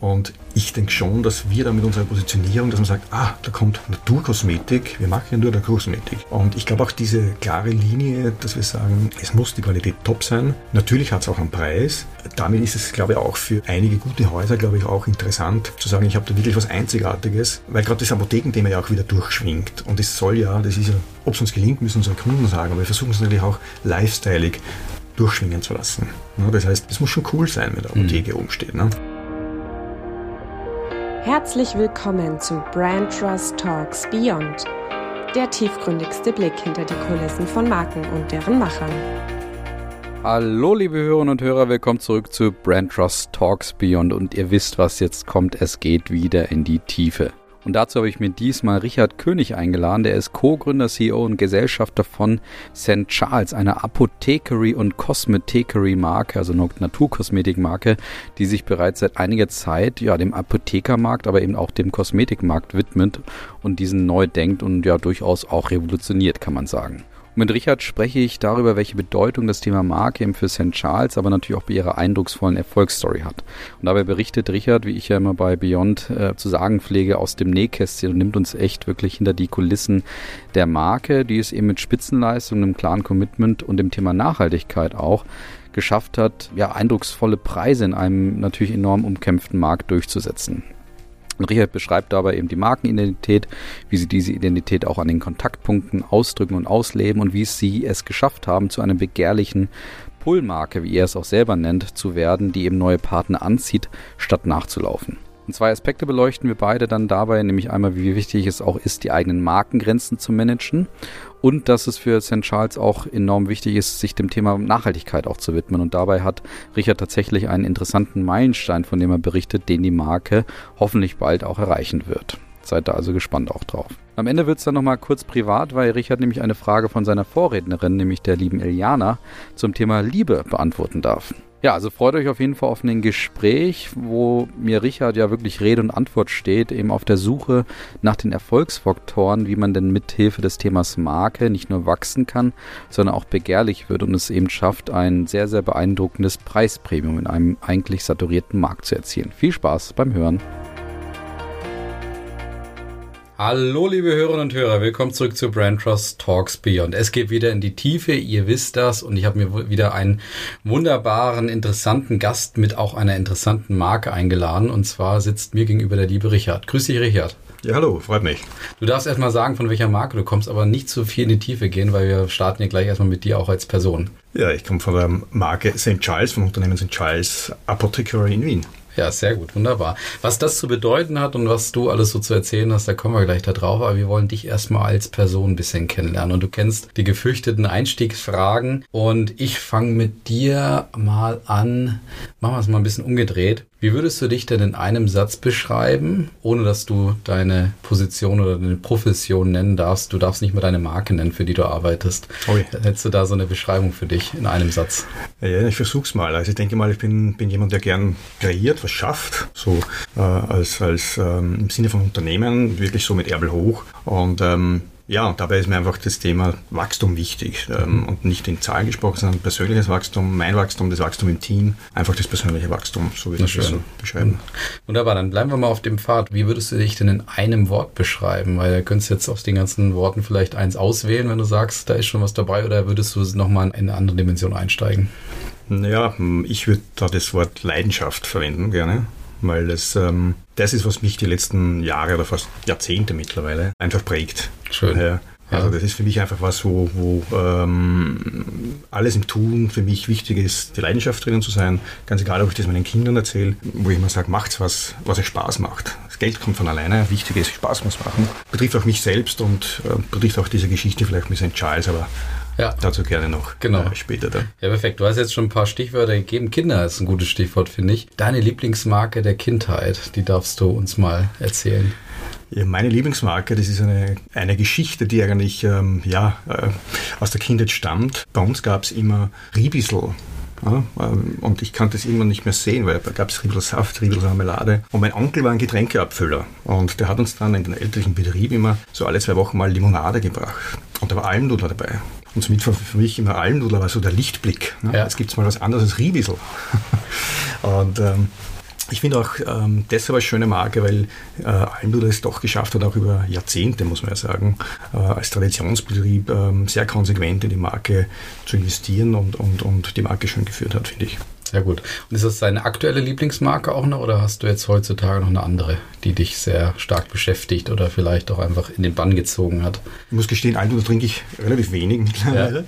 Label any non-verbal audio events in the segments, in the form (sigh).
Und ich denke schon, dass wir da mit unserer Positionierung, dass man sagt, ah, da kommt Naturkosmetik, wir machen ja nur Naturkosmetik. Und ich glaube auch diese klare Linie, dass wir sagen, es muss die Qualität top sein. Natürlich hat es auch einen Preis. Damit ist es, glaube ich, auch für einige gute Häuser, glaube ich, auch interessant zu sagen, ich habe da wirklich was Einzigartiges, weil gerade das Apothekenthema ja auch wieder durchschwingt. Und es soll ja, das ist ja, ob es uns gelingt, müssen unsere Kunden sagen, aber wir versuchen es natürlich auch lifestyleig durchschwingen zu lassen. Das heißt, es muss schon cool sein, wenn der Apotheke mhm. oben steht. Ne? Herzlich willkommen zu Brand Trust Talks Beyond, der tiefgründigste Blick hinter die Kulissen von Marken und deren Machern. Hallo liebe Hörerinnen und Hörer, willkommen zurück zu Brand Trust Talks Beyond und ihr wisst, was jetzt kommt, es geht wieder in die Tiefe. Und dazu habe ich mir diesmal Richard König eingeladen. Der ist Co-Gründer, CEO und Gesellschafter von St. Charles, einer Apothekery- und Cosmetekery-Marke, also eine Naturkosmetikmarke, die sich bereits seit einiger Zeit ja, dem Apothekermarkt, aber eben auch dem Kosmetikmarkt widmet und diesen neu denkt und ja durchaus auch revolutioniert, kann man sagen. Mit Richard spreche ich darüber, welche Bedeutung das Thema Marke eben für St. Charles, aber natürlich auch bei ihrer eindrucksvollen Erfolgsstory hat. Und dabei berichtet Richard, wie ich ja immer bei Beyond äh, zu sagen pflege, aus dem Nähkästchen und nimmt uns echt wirklich hinter die Kulissen der Marke, die es eben mit Spitzenleistung, einem klaren Commitment und dem Thema Nachhaltigkeit auch geschafft hat, ja, eindrucksvolle Preise in einem natürlich enorm umkämpften Markt durchzusetzen. Und Richard beschreibt dabei eben die Markenidentität, wie sie diese Identität auch an den Kontaktpunkten ausdrücken und ausleben und wie sie es geschafft haben, zu einer begehrlichen Pull-Marke, wie er es auch selber nennt, zu werden, die eben neue Partner anzieht, statt nachzulaufen. Und zwei Aspekte beleuchten wir beide dann dabei, nämlich einmal, wie wichtig es auch ist, die eigenen Markengrenzen zu managen und dass es für St. Charles auch enorm wichtig ist, sich dem Thema Nachhaltigkeit auch zu widmen. Und dabei hat Richard tatsächlich einen interessanten Meilenstein, von dem er berichtet, den die Marke hoffentlich bald auch erreichen wird. Seid da also gespannt auch drauf. Am Ende wird es dann nochmal kurz privat, weil Richard nämlich eine Frage von seiner Vorrednerin, nämlich der lieben Eliana, zum Thema Liebe beantworten darf. Ja, also freut euch auf jeden Fall auf ein Gespräch, wo mir Richard ja wirklich Rede und Antwort steht, eben auf der Suche nach den Erfolgsfaktoren, wie man denn mithilfe des Themas Marke nicht nur wachsen kann, sondern auch begehrlich wird und es eben schafft, ein sehr, sehr beeindruckendes Preispremium in einem eigentlich saturierten Markt zu erzielen. Viel Spaß beim Hören. Hallo, liebe Hörerinnen und Hörer, willkommen zurück zu Brand Trust Talks Beyond. Es geht wieder in die Tiefe, ihr wisst das, und ich habe mir wieder einen wunderbaren, interessanten Gast mit auch einer interessanten Marke eingeladen. Und zwar sitzt mir gegenüber der liebe Richard. Grüß dich, Richard. Ja, hallo, freut mich. Du darfst erstmal sagen, von welcher Marke du kommst, aber nicht zu viel in die Tiefe gehen, weil wir starten ja gleich erstmal mit dir auch als Person. Ja, ich komme von der Marke St. Charles, vom Unternehmen St. Charles Apothecary in Wien. Ja, sehr gut, wunderbar. Was das zu bedeuten hat und was du alles so zu erzählen hast, da kommen wir gleich da drauf. Aber wir wollen dich erstmal als Person ein bisschen kennenlernen. Und du kennst die gefürchteten Einstiegsfragen. Und ich fange mit dir mal an. Machen wir es mal ein bisschen umgedreht. Wie würdest du dich denn in einem Satz beschreiben, ohne dass du deine Position oder deine Profession nennen darfst? Du darfst nicht mal deine Marke nennen, für die du arbeitest. Ui. Hättest du da so eine Beschreibung für dich in einem Satz? Ja, ich versuch's mal. Also ich denke mal, ich bin, bin jemand, der gern kreiert, was schafft, so äh, als, als ähm, im Sinne von Unternehmen, wirklich so mit Ärmel hoch. Und ähm, ja, dabei ist mir einfach das Thema Wachstum wichtig ähm, und nicht in Zahlen gesprochen, sondern persönliches Wachstum, mein Wachstum, das Wachstum im Team, einfach das persönliche Wachstum, so würde ich das so beschreiben. Wunderbar, dann bleiben wir mal auf dem Pfad. Wie würdest du dich denn in einem Wort beschreiben? Weil du könntest jetzt aus den ganzen Worten vielleicht eins auswählen, wenn du sagst, da ist schon was dabei, oder würdest du nochmal in eine andere Dimension einsteigen? Naja, ich würde da das Wort Leidenschaft verwenden, gerne weil das, ähm, das ist, was mich die letzten Jahre oder fast Jahrzehnte mittlerweile einfach prägt. Schön. Ja. Also das ist für mich einfach was, wo, wo ähm, alles im Tun für mich wichtig ist, die Leidenschaft drinnen zu sein. Ganz egal, ob ich das meinen Kindern erzähle, wo ich immer sage, macht's was, was euch Spaß macht. Das Geld kommt von alleine, wichtig ist, Spaß muss machen. Betrifft auch mich selbst und äh, betrifft auch diese Geschichte vielleicht mit St. Charles, aber ja. Dazu gerne noch genau. Äh, später dann. Ja, perfekt. Du hast jetzt schon ein paar Stichwörter gegeben. Kinder ist ein gutes Stichwort, finde ich. Deine Lieblingsmarke der Kindheit, die darfst du uns mal erzählen. Ja, meine Lieblingsmarke, das ist eine, eine Geschichte, die eigentlich ähm, ja, äh, aus der Kindheit stammt. Bei uns gab es immer Ribisel. Ja, ähm, und ich konnte es irgendwann nicht mehr sehen, weil da gab es Riebelsaft, Riebelmarmelade. Und mein Onkel war ein Getränkeabfüller. Und der hat uns dann in den elterlichen Betrieb immer so alle zwei Wochen mal Limonade gebracht. Und da war Almdudler dabei. Und somit für mich immer Almdudler war so der Lichtblick. Ne? Ja. Jetzt gibt es mal was anderes als Riebisel. (laughs) und ähm, Ich finde auch ähm, deshalb eine schöne Marke, weil äh, Almdudler es doch geschafft hat, auch über Jahrzehnte, muss man ja sagen, äh, als Traditionsbetrieb äh, sehr konsequent in die Marke zu investieren und, und, und die Marke schön geführt hat, finde ich. Sehr gut. Und ist das deine aktuelle Lieblingsmarke auch noch oder hast du jetzt heutzutage noch eine andere, die dich sehr stark beschäftigt oder vielleicht auch einfach in den Bann gezogen hat? Ich muss gestehen, Almdudler trinke ich relativ wenig mittlerweile.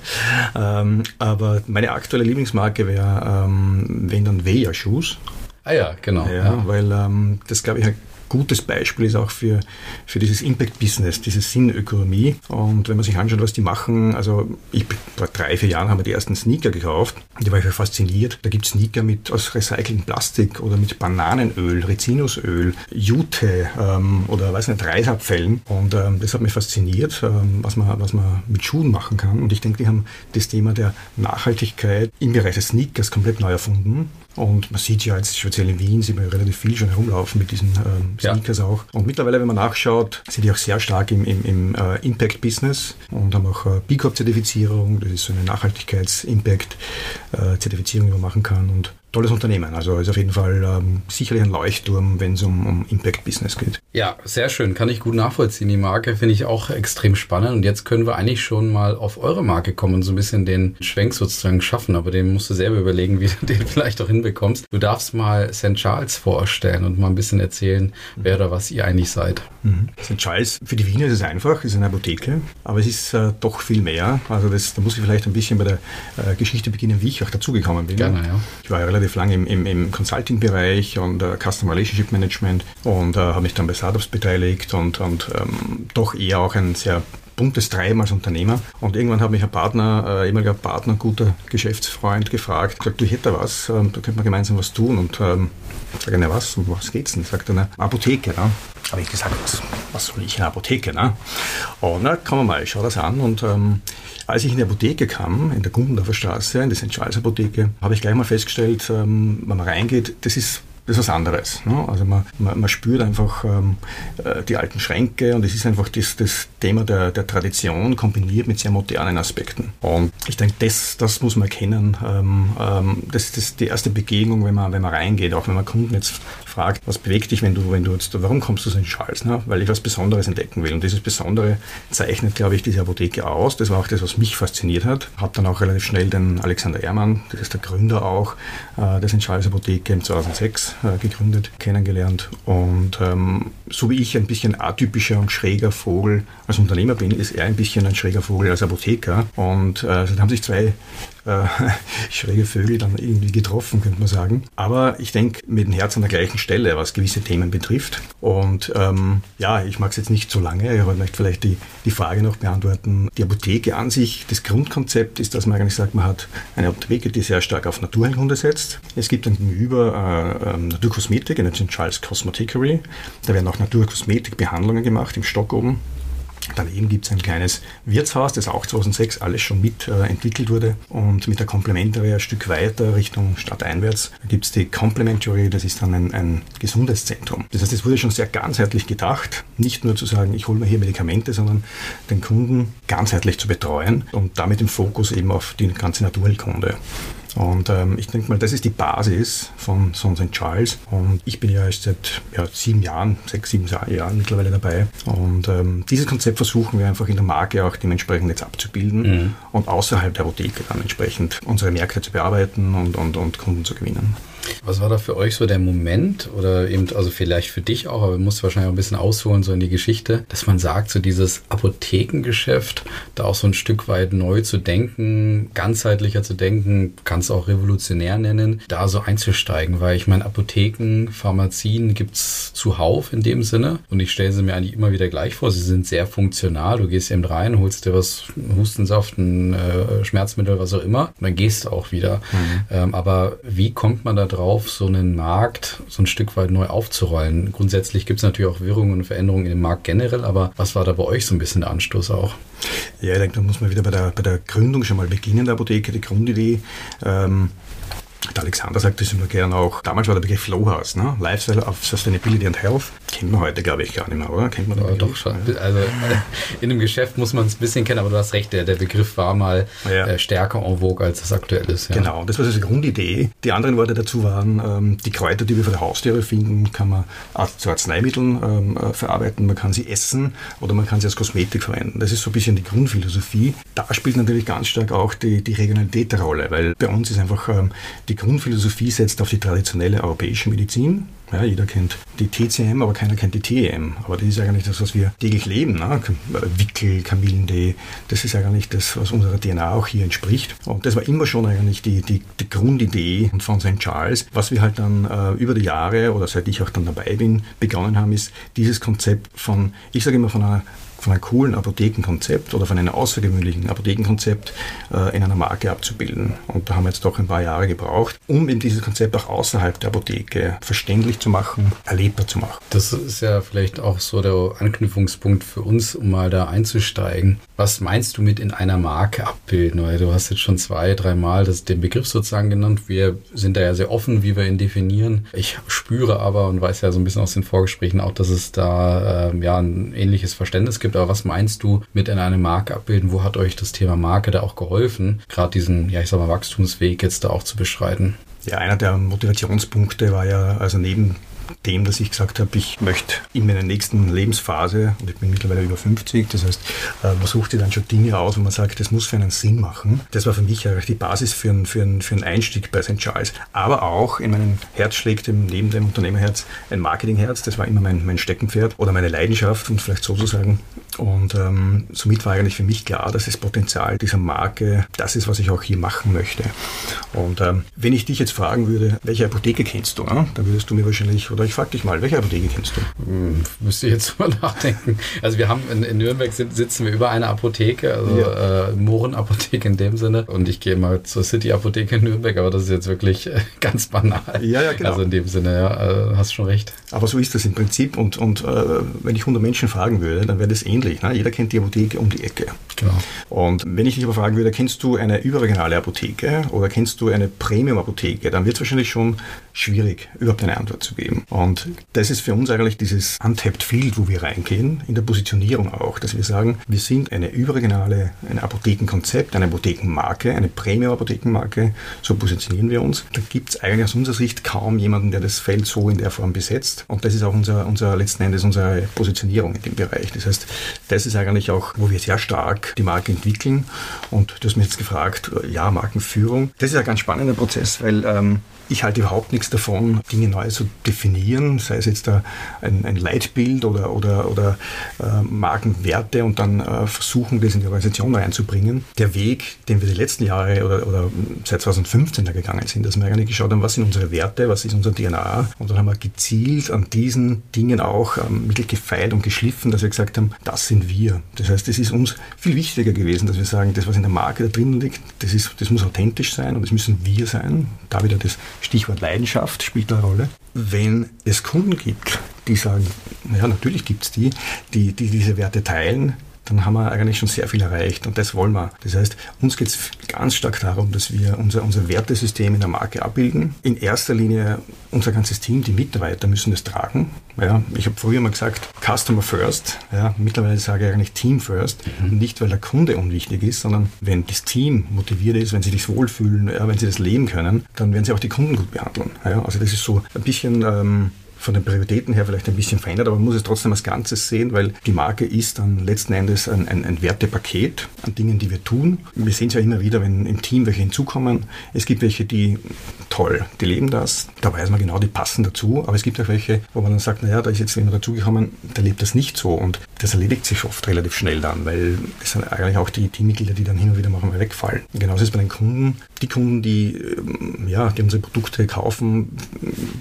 Ja. Ähm, aber meine aktuelle Lieblingsmarke wäre, ähm, wenn dann Veja Shoes. Ah ja, genau. Ja, ja. weil ähm, das glaube ich ein gutes Beispiel ist auch für, für dieses Impact-Business, diese Sinnökonomie. Und wenn man sich anschaut, was die machen, also ich, vor drei, vier Jahren haben wir die ersten Sneaker gekauft. Die war ich fasziniert. Da gibt es Sneaker mit aus recyceltem Plastik oder mit Bananenöl, Rizinusöl, Jute ähm, oder weiß nicht, Reisabfällen. Und ähm, das hat mich fasziniert, ähm, was, man, was man mit Schuhen machen kann. Und ich denke, die haben das Thema der Nachhaltigkeit im Bereich des Sneakers komplett neu erfunden. Und man sieht ja jetzt speziell in Wien, sieht man relativ viel schon herumlaufen mit diesen ähm, Sneakers ja. auch. Und mittlerweile, wenn man nachschaut, sind die auch sehr stark im, im, im äh, Impact-Business und haben auch äh, B Corp-Zertifizierung. Das ist so eine Nachhaltigkeits-Impact-Zertifizierung, äh, die man machen kann. Und tolles Unternehmen. Also ist auf jeden Fall ähm, sicherlich ein Leuchtturm, wenn es um, um Impact-Business geht. Ja, sehr schön. Kann ich gut nachvollziehen. Die Marke finde ich auch extrem spannend. Und jetzt können wir eigentlich schon mal auf eure Marke kommen und so ein bisschen den Schwenk sozusagen schaffen. Aber den musst du selber überlegen, (laughs) wie du den vielleicht auch hinbekommst. Du darfst mal St. Charles vorstellen und mal ein bisschen erzählen, wer oder was ihr eigentlich seid. Mhm. St. Charles, für die Wiener ist es einfach, ist eine Apotheke. Aber es ist äh, doch viel mehr. Also das, da muss ich vielleicht ein bisschen bei der äh, Geschichte beginnen, wie ich auch dazugekommen bin. Gerne, ja. Ich war ja relativ lange im, im, im Consulting-Bereich und uh, Customer Relationship Management und uh, habe mich dann bei Startups beteiligt und, und ähm, doch eher auch ein sehr buntes Treiben als Unternehmer. Und irgendwann hat mich ein Partner, äh, ehemaliger Partner, guter Geschäftsfreund gefragt, gesagt, du hätte was, ähm, da könnte man gemeinsam was tun. Und ähm, ich sage, na was, um was geht's denn? Sagt er, eine Apotheke. Ne? Habe ich gesagt, was, was soll ich in der Apotheke? Ne? Und na, wir mal, ich schaue das an und ähm, als ich in die Apotheke kam, in der Gundendorfer Straße, in die St. Charles Apotheke, habe ich gleich mal festgestellt, ähm, wenn man reingeht, das ist das ist was anderes. Ne? Also man, man, man, spürt einfach ähm, äh, die alten Schränke und es ist einfach das, das Thema der, der, Tradition kombiniert mit sehr modernen Aspekten. Und ich denke, das, das muss man erkennen. Ähm, ähm, das, ist die erste Begegnung, wenn man, wenn man reingeht, auch wenn man Kunden jetzt fragt, was bewegt dich, wenn du, wenn du jetzt, warum kommst du so in Charles? Ne? Weil ich was Besonderes entdecken will. Und dieses Besondere zeichnet, glaube ich, diese Apotheke aus. Das war auch das, was mich fasziniert hat. Habe dann auch relativ schnell den Alexander Ehrmann, das ist der Gründer auch äh, des Charles Apotheke im 2006 äh, gegründet, kennengelernt. Und ähm, so wie ich ein bisschen atypischer und schräger Vogel als Unternehmer bin, ist er ein bisschen ein schräger Vogel als Apotheker. Und äh, da haben sich zwei äh, (laughs) schräge Vögel dann irgendwie getroffen, könnte man sagen. Aber ich denke, mit dem Herz an der gleichen Stelle, was gewisse Themen betrifft. Und ähm, ja, ich mag es jetzt nicht so lange, ich möchte vielleicht die, die Frage noch beantworten. Die Apotheke an sich, das Grundkonzept ist, dass man eigentlich sagt, man hat eine Apotheke, die sehr stark auf Naturheilkunde setzt. Es gibt dann gegenüber äh, ähm, Naturkosmetik, eine St. Charles Cosmeticery. Da werden auch Naturkosmetikbehandlungen gemacht im Stock oben. Daneben gibt es ein kleines Wirtshaus, das auch 2006 alles schon mit äh, entwickelt wurde. Und mit der Complementary ein Stück weiter Richtung stadteinwärts gibt es die Complementary, das ist dann ein, ein Gesundheitszentrum. Das heißt, es wurde schon sehr ganzheitlich gedacht, nicht nur zu sagen, ich hole mir hier Medikamente, sondern den Kunden ganzheitlich zu betreuen und damit den Fokus eben auf die ganze Naturheilkunde. Und ähm, ich denke mal, das ist die Basis von Son St. Charles. Und ich bin ja erst seit ja, sieben Jahren, sechs, sieben Jahren mittlerweile dabei. Und ähm, dieses Konzept versuchen wir einfach in der Marke auch dementsprechend jetzt abzubilden mhm. und außerhalb der Apotheke dann entsprechend unsere Märkte zu bearbeiten und, und, und Kunden zu gewinnen. Was war da für euch so der Moment oder eben, also vielleicht für dich auch, aber du musst wahrscheinlich auch ein bisschen ausholen so in die Geschichte, dass man sagt, so dieses Apothekengeschäft da auch so ein Stück weit neu zu denken, ganzheitlicher zu denken, kannst du auch revolutionär nennen, da so einzusteigen, weil ich meine, Apotheken, Pharmazien gibt es zuhauf in dem Sinne und ich stelle sie mir eigentlich immer wieder gleich vor, sie sind sehr funktional, du gehst eben rein, holst dir was, Hustensaft, ein äh, Schmerzmittel, was auch immer, und dann gehst du auch wieder. Mhm. Ähm, aber wie kommt man da drauf, so einen Markt so ein Stück weit neu aufzurollen? Grundsätzlich gibt es natürlich auch Wirrungen und Veränderungen dem Markt generell, aber was war da bei euch so ein bisschen der Anstoß auch? Ja, ich denke, da muss man wieder bei der, bei der Gründung schon mal beginnen, der Apotheke, die Grundidee. Ähm, Der Alexander sagt das immer gerne auch. Damals war der Begriff Flowhouse, ne? Lifestyle of Sustainability and Health. Kennt man heute, glaube ich, gar nicht mehr, oder? Kennt man ja, doch schon. Also in einem Geschäft muss man es ein bisschen kennen, aber du hast recht, der, der Begriff war mal ja. äh, stärker en vogue, als das aktuell ist. Ja. Genau, das war die Grundidee. Die anderen Worte dazu waren, ähm, die Kräuter, die wir vor der Haustüre finden, kann man zu Arzneimitteln ähm, äh, verarbeiten, man kann sie essen oder man kann sie als Kosmetik verwenden. Das ist so ein bisschen die Grundphilosophie. Da spielt natürlich ganz stark auch die, die Regionalität eine Rolle, weil bei uns ist einfach ähm, die Grundphilosophie setzt auf die traditionelle europäische Medizin. Ja, jeder kennt die TCM, aber keiner kennt die TEM. Aber das ist eigentlich das, was wir täglich leben. Ne? Wickel, Kamillentee, das ist eigentlich das, was unserer DNA auch hier entspricht. Und das war immer schon eigentlich die, die, die Grundidee von St. Charles. Was wir halt dann äh, über die Jahre oder seit ich auch dann dabei bin, begonnen haben, ist dieses Konzept von, ich sage immer von einer von einem coolen Apothekenkonzept oder von einem außergewöhnlichen Apothekenkonzept äh, in einer Marke abzubilden. Und da haben wir jetzt doch ein paar Jahre gebraucht, um eben dieses Konzept auch außerhalb der Apotheke verständlich zu machen, erlebbar zu machen. Das ist ja vielleicht auch so der Anknüpfungspunkt für uns, um mal da einzusteigen. Was meinst du mit in einer Marke abbilden? Weil du hast jetzt schon zwei, dreimal den Begriff sozusagen genannt. Wir sind da ja sehr offen, wie wir ihn definieren. Ich spüre aber und weiß ja so ein bisschen aus den Vorgesprächen auch, dass es da äh, ja ein ähnliches Verständnis gibt gibt. Aber was meinst du mit in eine Marke abbilden? Wo hat euch das Thema Marke da auch geholfen, gerade diesen, ja, ich sag mal, Wachstumsweg jetzt da auch zu beschreiten? Ja, einer der Motivationspunkte war ja, also neben dem, dass ich gesagt habe, ich möchte in meiner nächsten Lebensphase, und ich bin mittlerweile über 50, das heißt, äh, man sucht sich dann schon Dinge aus, wo man sagt, das muss für einen Sinn machen. Das war für mich eigentlich die Basis für, einen, für, einen, für einen Einstieg bei St. Charles. Aber auch in meinem Herz schlägt neben dem Unternehmerherz ein Marketingherz. Das war immer mein, mein Steckenpferd oder meine Leidenschaft, um vielleicht so zu sagen. Und ähm, somit war eigentlich für mich klar, dass das Potenzial dieser Marke das ist, was ich auch hier machen möchte. Und ähm, wenn ich dich jetzt fragen würde, welche Apotheke kennst du, äh? dann würdest du mir wahrscheinlich, oder ich frage dich mal, welche Apotheke kennst du? Hm, müsste ich jetzt (laughs) mal nachdenken. Also wir haben in, in Nürnberg sind, sitzen wir über eine Apotheke, also ja. äh, Mohrenapotheke in dem Sinne. Und ich gehe mal zur City Apotheke in Nürnberg, aber das ist jetzt wirklich äh, (laughs) ganz banal. Ja, ja, genau. Also in dem Sinne, ja, äh, hast schon recht. Aber so ist das im Prinzip. Und, und äh, wenn ich 100 Menschen fragen würde, dann wäre das ähnlich. Ne? Jeder kennt die Apotheke um die Ecke. Genau. Und wenn ich dich aber fragen würde, kennst du eine überregionale Apotheke oder kennst du eine Premium-Apotheke, dann wird es wahrscheinlich schon schwierig, überhaupt eine Antwort zu geben. Und das ist für uns eigentlich dieses Untapped Field, wo wir reingehen, in der Positionierung auch, dass wir sagen, wir sind eine überregionale, ein Apothekenkonzept, eine Apothekenmarke, eine Premium-Apothekenmarke, so positionieren wir uns. Da gibt es eigentlich aus unserer Sicht kaum jemanden, der das Feld so in der Form besetzt. Und das ist auch unser, unser letzten Endes unsere Positionierung in dem Bereich. Das heißt, das ist eigentlich auch, wo wir sehr stark die Marke entwickeln. Und du hast mich jetzt gefragt, ja, Markenführung. Das ist ein ganz spannender Prozess, weil ähm, ich halte überhaupt nichts davon, Dinge neu zu definieren, sei es jetzt ein, ein Leitbild oder, oder, oder äh, Markenwerte und dann äh, versuchen, das in die Organisation reinzubringen. Der Weg, den wir die letzten Jahre oder, oder seit 2015 da gegangen sind, dass wir eigentlich geschaut haben, was sind unsere Werte, was ist unser DNA und dann haben wir gezielt an diesen Dingen auch ähm, mittel gefeilt und geschliffen, dass wir gesagt haben, das sind wir. Das heißt, es ist uns viel wichtiger gewesen, dass wir sagen, das, was in der Marke da drin liegt, das, ist, das muss authentisch sein und das müssen wir sein. Da wieder das Stichwort Leidenschaft spielt eine Rolle. Wenn es Kunden gibt, die sagen, ja, natürlich gibt es die, die, die diese Werte teilen, dann haben wir eigentlich schon sehr viel erreicht und das wollen wir. Das heißt, uns geht es ganz stark darum, dass wir unser, unser Wertesystem in der Marke abbilden. In erster Linie unser ganzes Team, die Mitarbeiter müssen das tragen. Ja, ich habe früher mal gesagt, Customer First. Ja, mittlerweile sage ich eigentlich Team First. Mhm. Nicht, weil der Kunde unwichtig ist, sondern wenn das Team motiviert ist, wenn sie sich wohlfühlen, ja, wenn sie das leben können, dann werden sie auch die Kunden gut behandeln. Ja, also das ist so ein bisschen ähm, von den Prioritäten her vielleicht ein bisschen verändert, aber man muss es trotzdem als Ganzes sehen, weil die Marke ist dann letzten Endes ein, ein, ein Wertepaket an Dingen, die wir tun. Wir sehen es ja immer wieder, wenn im Team welche hinzukommen. Es gibt welche, die toll, die leben das, da weiß man genau, die passen dazu, aber es gibt auch welche, wo man dann sagt, naja, da ist jetzt jemand dazugekommen, der lebt das nicht so und das erledigt sich oft relativ schnell dann, weil es sind eigentlich auch die Teammitglieder, die dann hin und wieder mal wegfallen. Genauso ist es bei den Kunden. Die Kunden, die, ähm, ja, die unsere Produkte kaufen,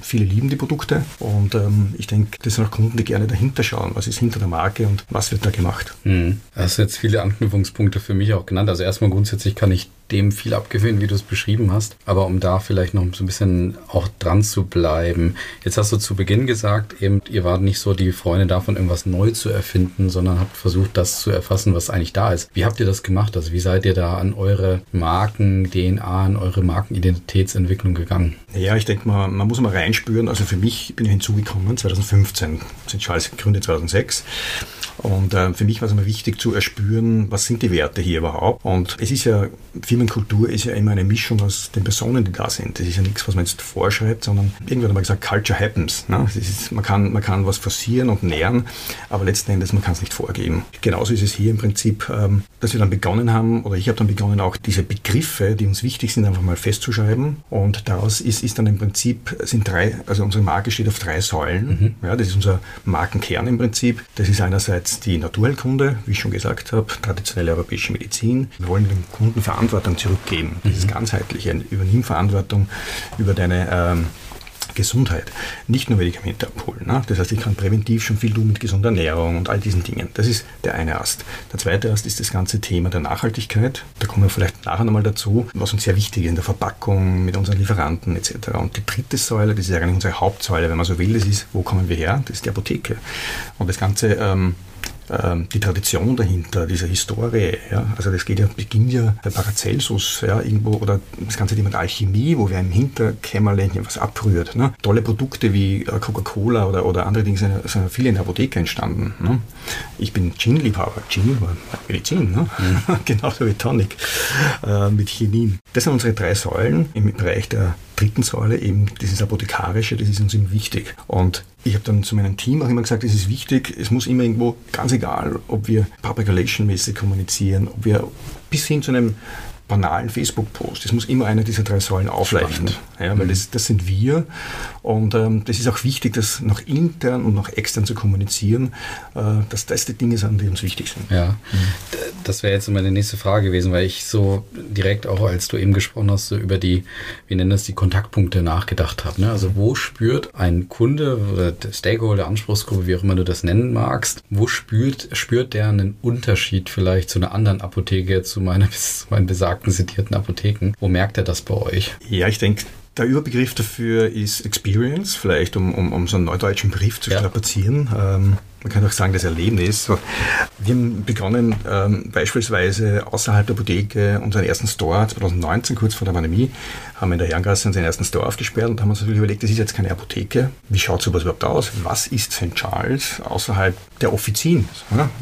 viele lieben die Produkte und ähm, ich denke, das sind auch Kunden, die gerne dahinter schauen, was ist hinter der Marke und was wird da gemacht. Mhm. Du hast jetzt viele Anknüpfungspunkte für mich auch genannt. Also erstmal grundsätzlich kann ich dem viel abgewöhnen, wie du es beschrieben hast. Aber um da vielleicht noch so ein bisschen auch dran zu bleiben. Jetzt hast du zu Beginn gesagt, eben, ihr wart nicht so die Freunde davon, irgendwas neu zu erfinden, sondern habt versucht, das zu erfassen, was eigentlich da ist. Wie habt ihr das gemacht? Also wie seid ihr da an eure Marken-DNA, an eure Markenidentitätsentwicklung gegangen? Ja, ich denke mal, man muss mal reinspüren. Also für mich bin ich hinzugekommen 2015, sind Charles gegründet 2006. Und äh, für mich war es immer wichtig zu erspüren, was sind die Werte hier überhaupt. Und es ist ja, Firmenkultur ist ja immer eine Mischung aus den Personen, die da sind. Das ist ja nichts, was man jetzt vorschreibt, sondern irgendwann hat man gesagt, Culture happens. Ne? Ist, man, kann, man kann was forcieren und nähern, aber letzten Endes, man kann es nicht vorgeben. Genauso ist es hier im Prinzip, ähm, dass wir dann begonnen haben, oder ich habe dann begonnen, auch diese Begriffe, die uns wichtig sind, einfach mal festzuschreiben. Und daraus ist, ist dann im Prinzip, sind drei, also unsere Marke steht auf drei Säulen. Mhm. Ja, das ist unser Markenkern im Prinzip. Das ist einerseits die Naturheilkunde, wie ich schon gesagt habe, traditionelle europäische Medizin. Wir wollen dem Kunden Verantwortung zurückgeben. Dieses mhm. ganzheitliche, übernimm Verantwortung über deine ähm, Gesundheit. Nicht nur Medikamente abholen. Ne? Das heißt, ich kann präventiv schon viel tun mit gesunder Ernährung und all diesen Dingen. Das ist der eine Ast. Der zweite Ast ist das ganze Thema der Nachhaltigkeit. Da kommen wir vielleicht nachher nochmal dazu, was uns sehr wichtig ist in der Verpackung, mit unseren Lieferanten etc. Und die dritte Säule, das ist eigentlich unsere Hauptsäule, wenn man so will, das ist, wo kommen wir her? Das ist die Apotheke. Und das Ganze ähm, die Tradition dahinter, diese Historie. Ja? Also das geht ja, beginnt ja bei Paracelsus ja, irgendwo oder das ganze Thema der Alchemie, wo wer im Hinterkämmerlein was abrührt. Ne? Tolle Produkte wie äh, Coca-Cola oder, oder andere Dinge sind, sind viele in der Apotheke entstanden. Ne? Ich bin Gin-Liebhaber. Gin war Medizin, ne? Mhm. (laughs) genauso wie Tonic äh, mit Chinin. Das sind unsere drei Säulen im Bereich der dritten Säule, eben dieses Apothekarische, das ist uns eben wichtig. Und ich habe dann zu meinem Team auch immer gesagt, es ist wichtig, es muss immer irgendwo, ganz egal, ob wir Public Relation mäßig kommunizieren, ob wir bis hin zu einem banalen Facebook-Post. Es muss immer einer dieser drei Säulen aufleuchten. Ja, weil mhm. das, das sind wir. Und ähm, das ist auch wichtig, das nach intern und nach extern zu kommunizieren, äh, dass das die Dinge sind, die uns wichtig sind. Ja, mhm. das wäre jetzt meine nächste Frage gewesen, weil ich so direkt auch, als du eben gesprochen hast, so über die, wir nennen das die Kontaktpunkte nachgedacht habe. Ne? Also wo spürt ein Kunde oder Stakeholder, Anspruchsgruppe, wie auch immer du das nennen magst, wo spürt, spürt der einen Unterschied vielleicht zu einer anderen Apotheke, zu meiner, (laughs) zu meinen besagten zitierten Apotheken. Wo merkt er das bei euch? Ja, ich denke, der Überbegriff dafür ist Experience, vielleicht um, um, um so einen neudeutschen Brief zu ja. strapazieren. Ähm, man kann auch sagen, das Erlebnis. Wir haben begonnen, ähm, beispielsweise außerhalb der Apotheke unseren ersten Store 2019, kurz vor der Pandemie, haben wir in der Herrengasse unseren ersten Store aufgesperrt und haben uns natürlich überlegt, das ist jetzt keine Apotheke. Wie schaut sowas überhaupt aus? Was ist St. Charles außerhalb der Offizien,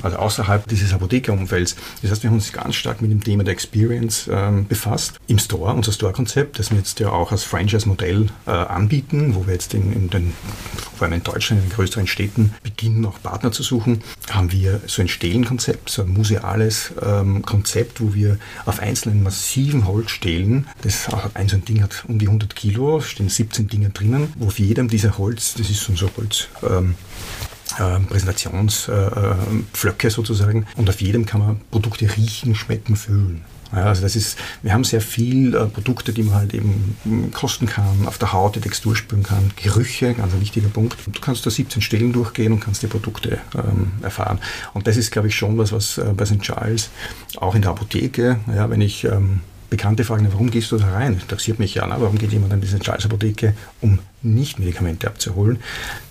also außerhalb dieses Apothekerumfelds? Das heißt, wir haben uns ganz stark mit dem Thema der Experience ähm, befasst. Im Store, unser Store-Konzept, das wir jetzt ja auch als Franchise-Modell äh, anbieten, wo wir jetzt in, in den, vor allem in Deutschland, in den größeren Städten, beginnen auch Partner zu suchen, haben wir so ein Stelenkonzept, so ein museales ähm, Konzept, wo wir auf einzelnen massiven Holzstelen, das ein so ein Ding hat um die 100 Kilo, stehen 17 Dinge drinnen, wo auf jedem dieser Holz, das ist ein Holz, ähm, äh, Präsentationspflöcke äh, sozusagen. Und auf jedem kann man Produkte riechen, schmecken, fühlen. Ja, also das ist, wir haben sehr viel äh, Produkte, die man halt eben hm, kosten kann, auf der Haut die Textur spüren kann, Gerüche, ganz ein wichtiger Punkt. Du kannst da 17 Stellen durchgehen und kannst die Produkte ähm, erfahren. Und das ist, glaube ich, schon was, was äh, bei St. Charles, auch in der Apotheke, ja, wenn ich ähm, Bekannte fragen, warum gehst du da rein? Interessiert mich ja, na, warum geht jemand in diese Charles Apotheke, um nicht Medikamente abzuholen?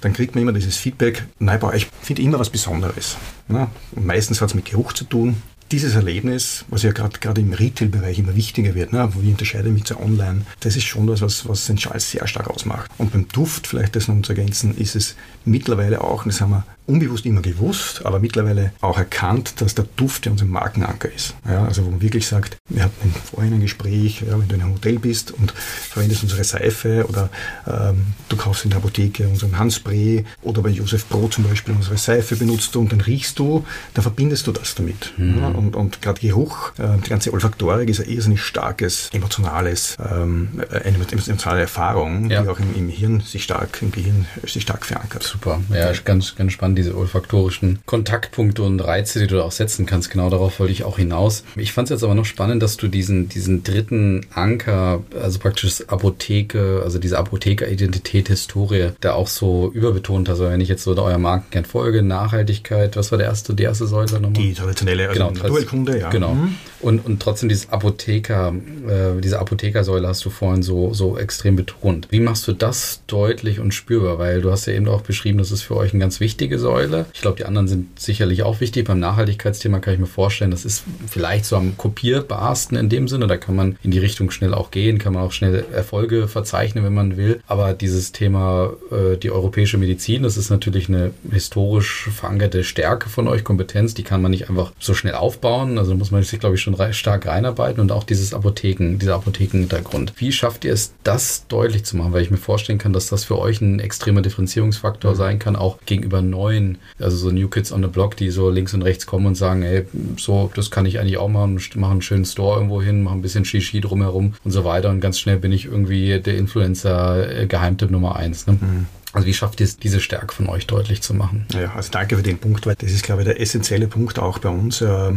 Dann kriegt man immer dieses Feedback, nein, ich finde immer was Besonderes. Na? Meistens hat es mit Geruch zu tun, dieses Erlebnis, was ja gerade im Retail-Bereich immer wichtiger wird, ne, wo wir unterscheiden mit zu Online, das ist schon das, was, was den Charles sehr stark ausmacht. Und beim Duft, vielleicht das noch zu ergänzen, ist es mittlerweile auch, und das haben wir unbewusst immer gewusst, aber mittlerweile auch erkannt, dass der Duft ja unser Markenanker ist. Ja, also wo man wirklich sagt, wir hatten vorhin ein Gespräch, ja, wenn du in einem Hotel bist und verwendest unsere Seife oder ähm, du kaufst in der Apotheke unseren Handspray oder bei Josef Pro zum Beispiel unsere Seife benutzt du und dann riechst du, dann verbindest du das damit. Mhm. Ja, und, und gerade Geruch, äh, die ganze Olfaktorik ist ein irrsinnig starkes, emotionales, ähm, eine emotionale Erfahrung, ja. die auch im, im Hirn sich stark, im Gehirn sich stark verankert. Super, ja, ganz, ganz spannend diese olfaktorischen Kontaktpunkte und Reize, die du auch setzen kannst. Genau darauf wollte ich auch hinaus. Ich fand es jetzt aber noch spannend, dass du diesen, diesen dritten Anker, also praktisch Apotheke, also diese Apothekeridentität, Historie, da auch so überbetont hast. Also wenn ich jetzt so euer Markenkern folge, Nachhaltigkeit, was war der erste, die erste Säule nochmal? Die traditionelle, also genau, Naturheilkunde, ja. Genau. Mhm. Und, und trotzdem dieses Apotheker, äh, diese Apothekersäule hast du vorhin so, so extrem betont. Wie machst du das deutlich und spürbar? Weil du hast ja eben auch beschrieben, das ist für euch eine ganz wichtige Säule. Ich glaube, die anderen sind sicherlich auch wichtig. Beim Nachhaltigkeitsthema kann ich mir vorstellen, das ist vielleicht so am kopierbarsten in dem Sinne. Da kann man in die Richtung schnell auch gehen, kann man auch schnell Erfolge verzeichnen, wenn man will. Aber dieses Thema, äh, die europäische Medizin, das ist natürlich eine historisch verankerte Stärke von euch, Kompetenz, die kann man nicht einfach so schnell aufbauen. Also muss man sich, glaube ich, schon stark reinarbeiten und auch dieses Apotheken, dieser Apothekenhintergrund. Wie schafft ihr es, das deutlich zu machen? Weil ich mir vorstellen kann, dass das für euch ein extremer Differenzierungsfaktor mhm. sein kann, auch gegenüber neuen, also so New Kids on the Block, die so links und rechts kommen und sagen, ey, so, das kann ich eigentlich auch machen, mache einen schönen Store irgendwo hin, mache ein bisschen Shishi drumherum und so weiter und ganz schnell bin ich irgendwie der Influencer-Geheimtipp äh, Nummer eins. Ne? Mhm. Also wie schafft ihr es, diese Stärke von euch deutlich zu machen? Ja, also danke für den Punkt, weil das ist, glaube ich, der essentielle Punkt auch bei uns äh,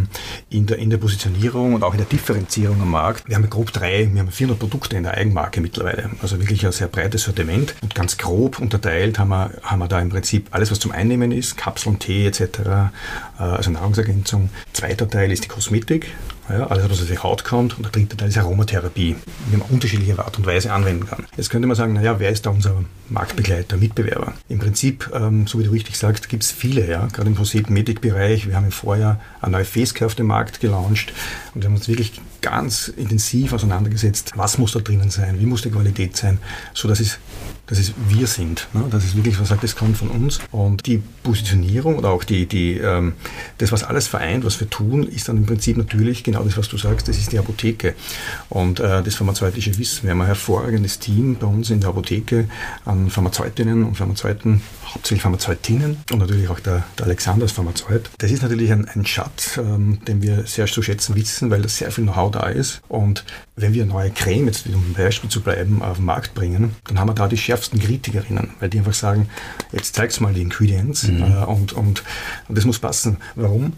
in, der, in der Positionierung und auch in der Differenzierung am Markt. Wir haben grob drei, wir haben 400 Produkte in der Eigenmarke mittlerweile. Also wirklich ein sehr breites Sortiment und ganz grob unterteilt haben wir, haben wir da im Prinzip alles, was zum Einnehmen ist, Kapseln, Tee etc., äh, also Nahrungsergänzung. Zweiter Teil ist die Kosmetik, ja, alles, was aus der Haut kommt. Und der dritte Teil ist Aromatherapie, die man unterschiedliche Art und Weise anwenden kann. Jetzt könnte man sagen, naja, wer ist da unser Marktbegleiter, Mitbewerber? Im Prinzip, ähm, so wie du richtig sagst, gibt es viele, ja, gerade im Kosmetik-Bereich. Wir haben im Vorjahr eine neue Facecare auf den Markt gelauncht und wir haben uns wirklich ganz intensiv auseinandergesetzt, was muss da drinnen sein, wie muss die Qualität sein, so dass es dass es wir sind. Ne? Das ist wirklich, was sagt, das kommt von uns. Und die Positionierung oder auch die, die, ähm, das, was alles vereint, was wir tun, ist dann im Prinzip natürlich genau das, was du sagst, das ist die Apotheke. Und äh, das pharmazeutische Wissen. Wir haben ein hervorragendes Team bei uns in der Apotheke an Pharmazeutinnen und Pharmazeuten, hauptsächlich Pharmazeutinnen und natürlich auch der, der Alexander als Pharmazeut. Das ist natürlich ein, ein Schatz, ähm, den wir sehr zu schätzen wissen, weil da sehr viel Know-how da ist. Und wenn wir neue Creme, jetzt um Beispiel zu bleiben, auf den Markt bringen, dann haben wir da die schärfsten Kritikerinnen, weil die einfach sagen, jetzt zeig's mal die Ingredients mhm. äh, und, und, und das muss passen. Warum?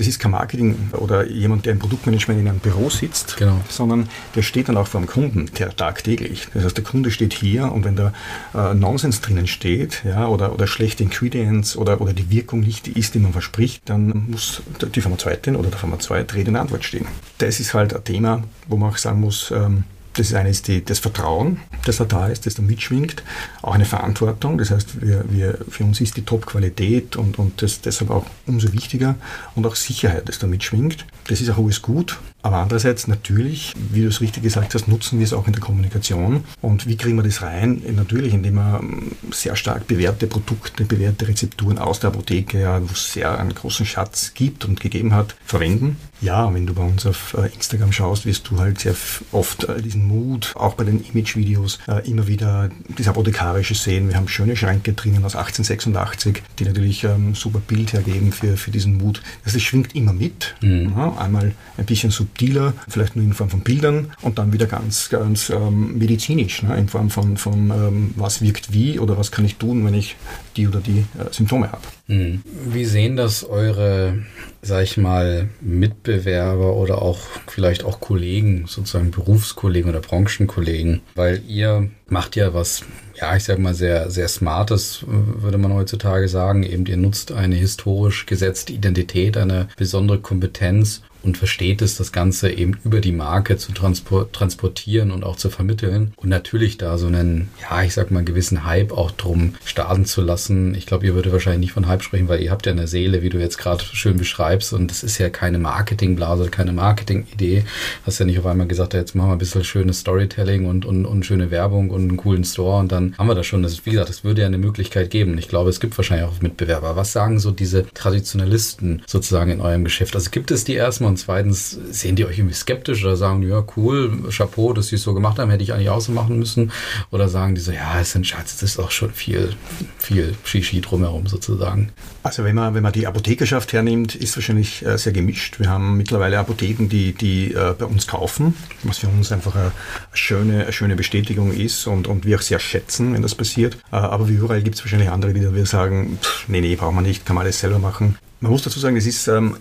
Das ist kein Marketing oder jemand, der im Produktmanagement in einem Büro sitzt, genau. sondern der steht dann auch vor dem Kunden der tagtäglich. Das heißt, der Kunde steht hier und wenn da äh, Nonsens drinnen steht ja, oder, oder schlechte Ingredients oder, oder die Wirkung nicht die ist, die man verspricht, dann muss die Pharmazeutin oder der Pharmazeut Rede in Antwort stehen. Das ist halt ein Thema, wo man auch sagen muss, ähm, das eine ist die, das Vertrauen, das da da ist, das da mitschwingt, auch eine Verantwortung. Das heißt, wir, wir, für uns ist die Top-Qualität und, und das deshalb auch umso wichtiger und auch Sicherheit, das da mitschwingt. Das ist auch alles gut. Aber andererseits natürlich, wie du es richtig gesagt hast, nutzen wir es auch in der Kommunikation. Und wie kriegen wir das rein? Natürlich, indem wir ähm, sehr stark bewährte Produkte, bewährte Rezepturen aus der Apotheke, ja, wo es sehr einen großen Schatz gibt und gegeben hat, verwenden. Ja, wenn du bei uns auf äh, Instagram schaust, wirst du halt sehr oft äh, diesen Mut, auch bei den Image-Videos, äh, immer wieder das Apothekarische sehen. Wir haben schöne Schränke drinnen aus 1886, die natürlich ähm, super Bild hergeben für, für diesen Mut. Das, das schwingt immer mit. Mhm. Ja, einmal ein bisschen subtiler, vielleicht nur in Form von Bildern und dann wieder ganz, ganz ähm, medizinisch, ne, in Form von, von ähm, was wirkt wie oder was kann ich tun, wenn ich die oder die äh, Symptome habe. Mhm. Wie sehen das eure, sag ich mal, Mitbewerber oder auch vielleicht auch Kollegen, sozusagen Berufskollegen oder Branchenkollegen? Weil ihr macht ja was, ja, ich sag mal, sehr, sehr Smartes, würde man heutzutage sagen. Eben, ihr nutzt eine historisch gesetzte Identität, eine besondere Kompetenz und versteht es, das Ganze eben über die Marke zu transportieren und auch zu vermitteln und natürlich da so einen, ja, ich sag mal, gewissen Hype auch drum starten zu lassen. Ich glaube, ihr würdet wahrscheinlich nicht von Hype sprechen, weil ihr habt ja eine Seele, wie du jetzt gerade schön beschreibst und das ist ja keine Marketingblase, keine Marketingidee. Hast ja nicht auf einmal gesagt, jetzt machen wir ein bisschen schönes Storytelling und, und, und schöne Werbung und einen coolen Store und dann haben wir das schon. Das, wie gesagt, das würde ja eine Möglichkeit geben. Ich glaube, es gibt wahrscheinlich auch Mitbewerber. Was sagen so diese Traditionalisten sozusagen in eurem Geschäft? Also gibt es die erstmal Und zweitens, sehen die euch irgendwie skeptisch oder sagen, ja, cool, Chapeau, dass sie es so gemacht haben, hätte ich eigentlich auch so machen müssen? Oder sagen die so, ja, es sind Schatz, das ist auch schon viel, viel Shishi drumherum sozusagen. Also wenn man, wenn man die Apothekerschaft hernimmt, ist wahrscheinlich äh, sehr gemischt. Wir haben mittlerweile Apotheken, die, die äh, bei uns kaufen, was für uns einfach eine, schöne, eine schöne Bestätigung ist und, und wir auch sehr schätzen, wenn das passiert. Äh, aber wie überall gibt es wahrscheinlich andere, die wir sagen, pff, nee, nee, braucht man nicht, kann man alles selber machen. Man muss dazu sagen, das ist ähm,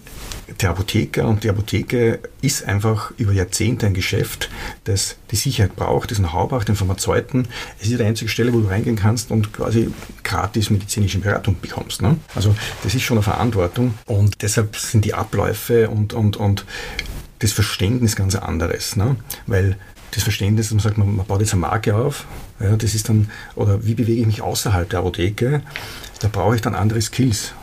der Apotheker und die Apotheke ist einfach über Jahrzehnte ein Geschäft, das die Sicherheit braucht, das Know-how braucht, den Pharmazeuten. Es ist die einzige Stelle, wo du reingehen kannst und quasi gratis medizinische Beratung bekommst. Ne? Also das ist schon eine Verantwortung und deshalb sind die Abläufe und, und, und das Verständnis ganz anderes. Ne? Weil das Verständnis, dass man sagt, man, man baut jetzt eine Marke auf, ja, das ist dann, oder wie bewege ich mich außerhalb der Apotheke, da brauche ich dann andere Skills.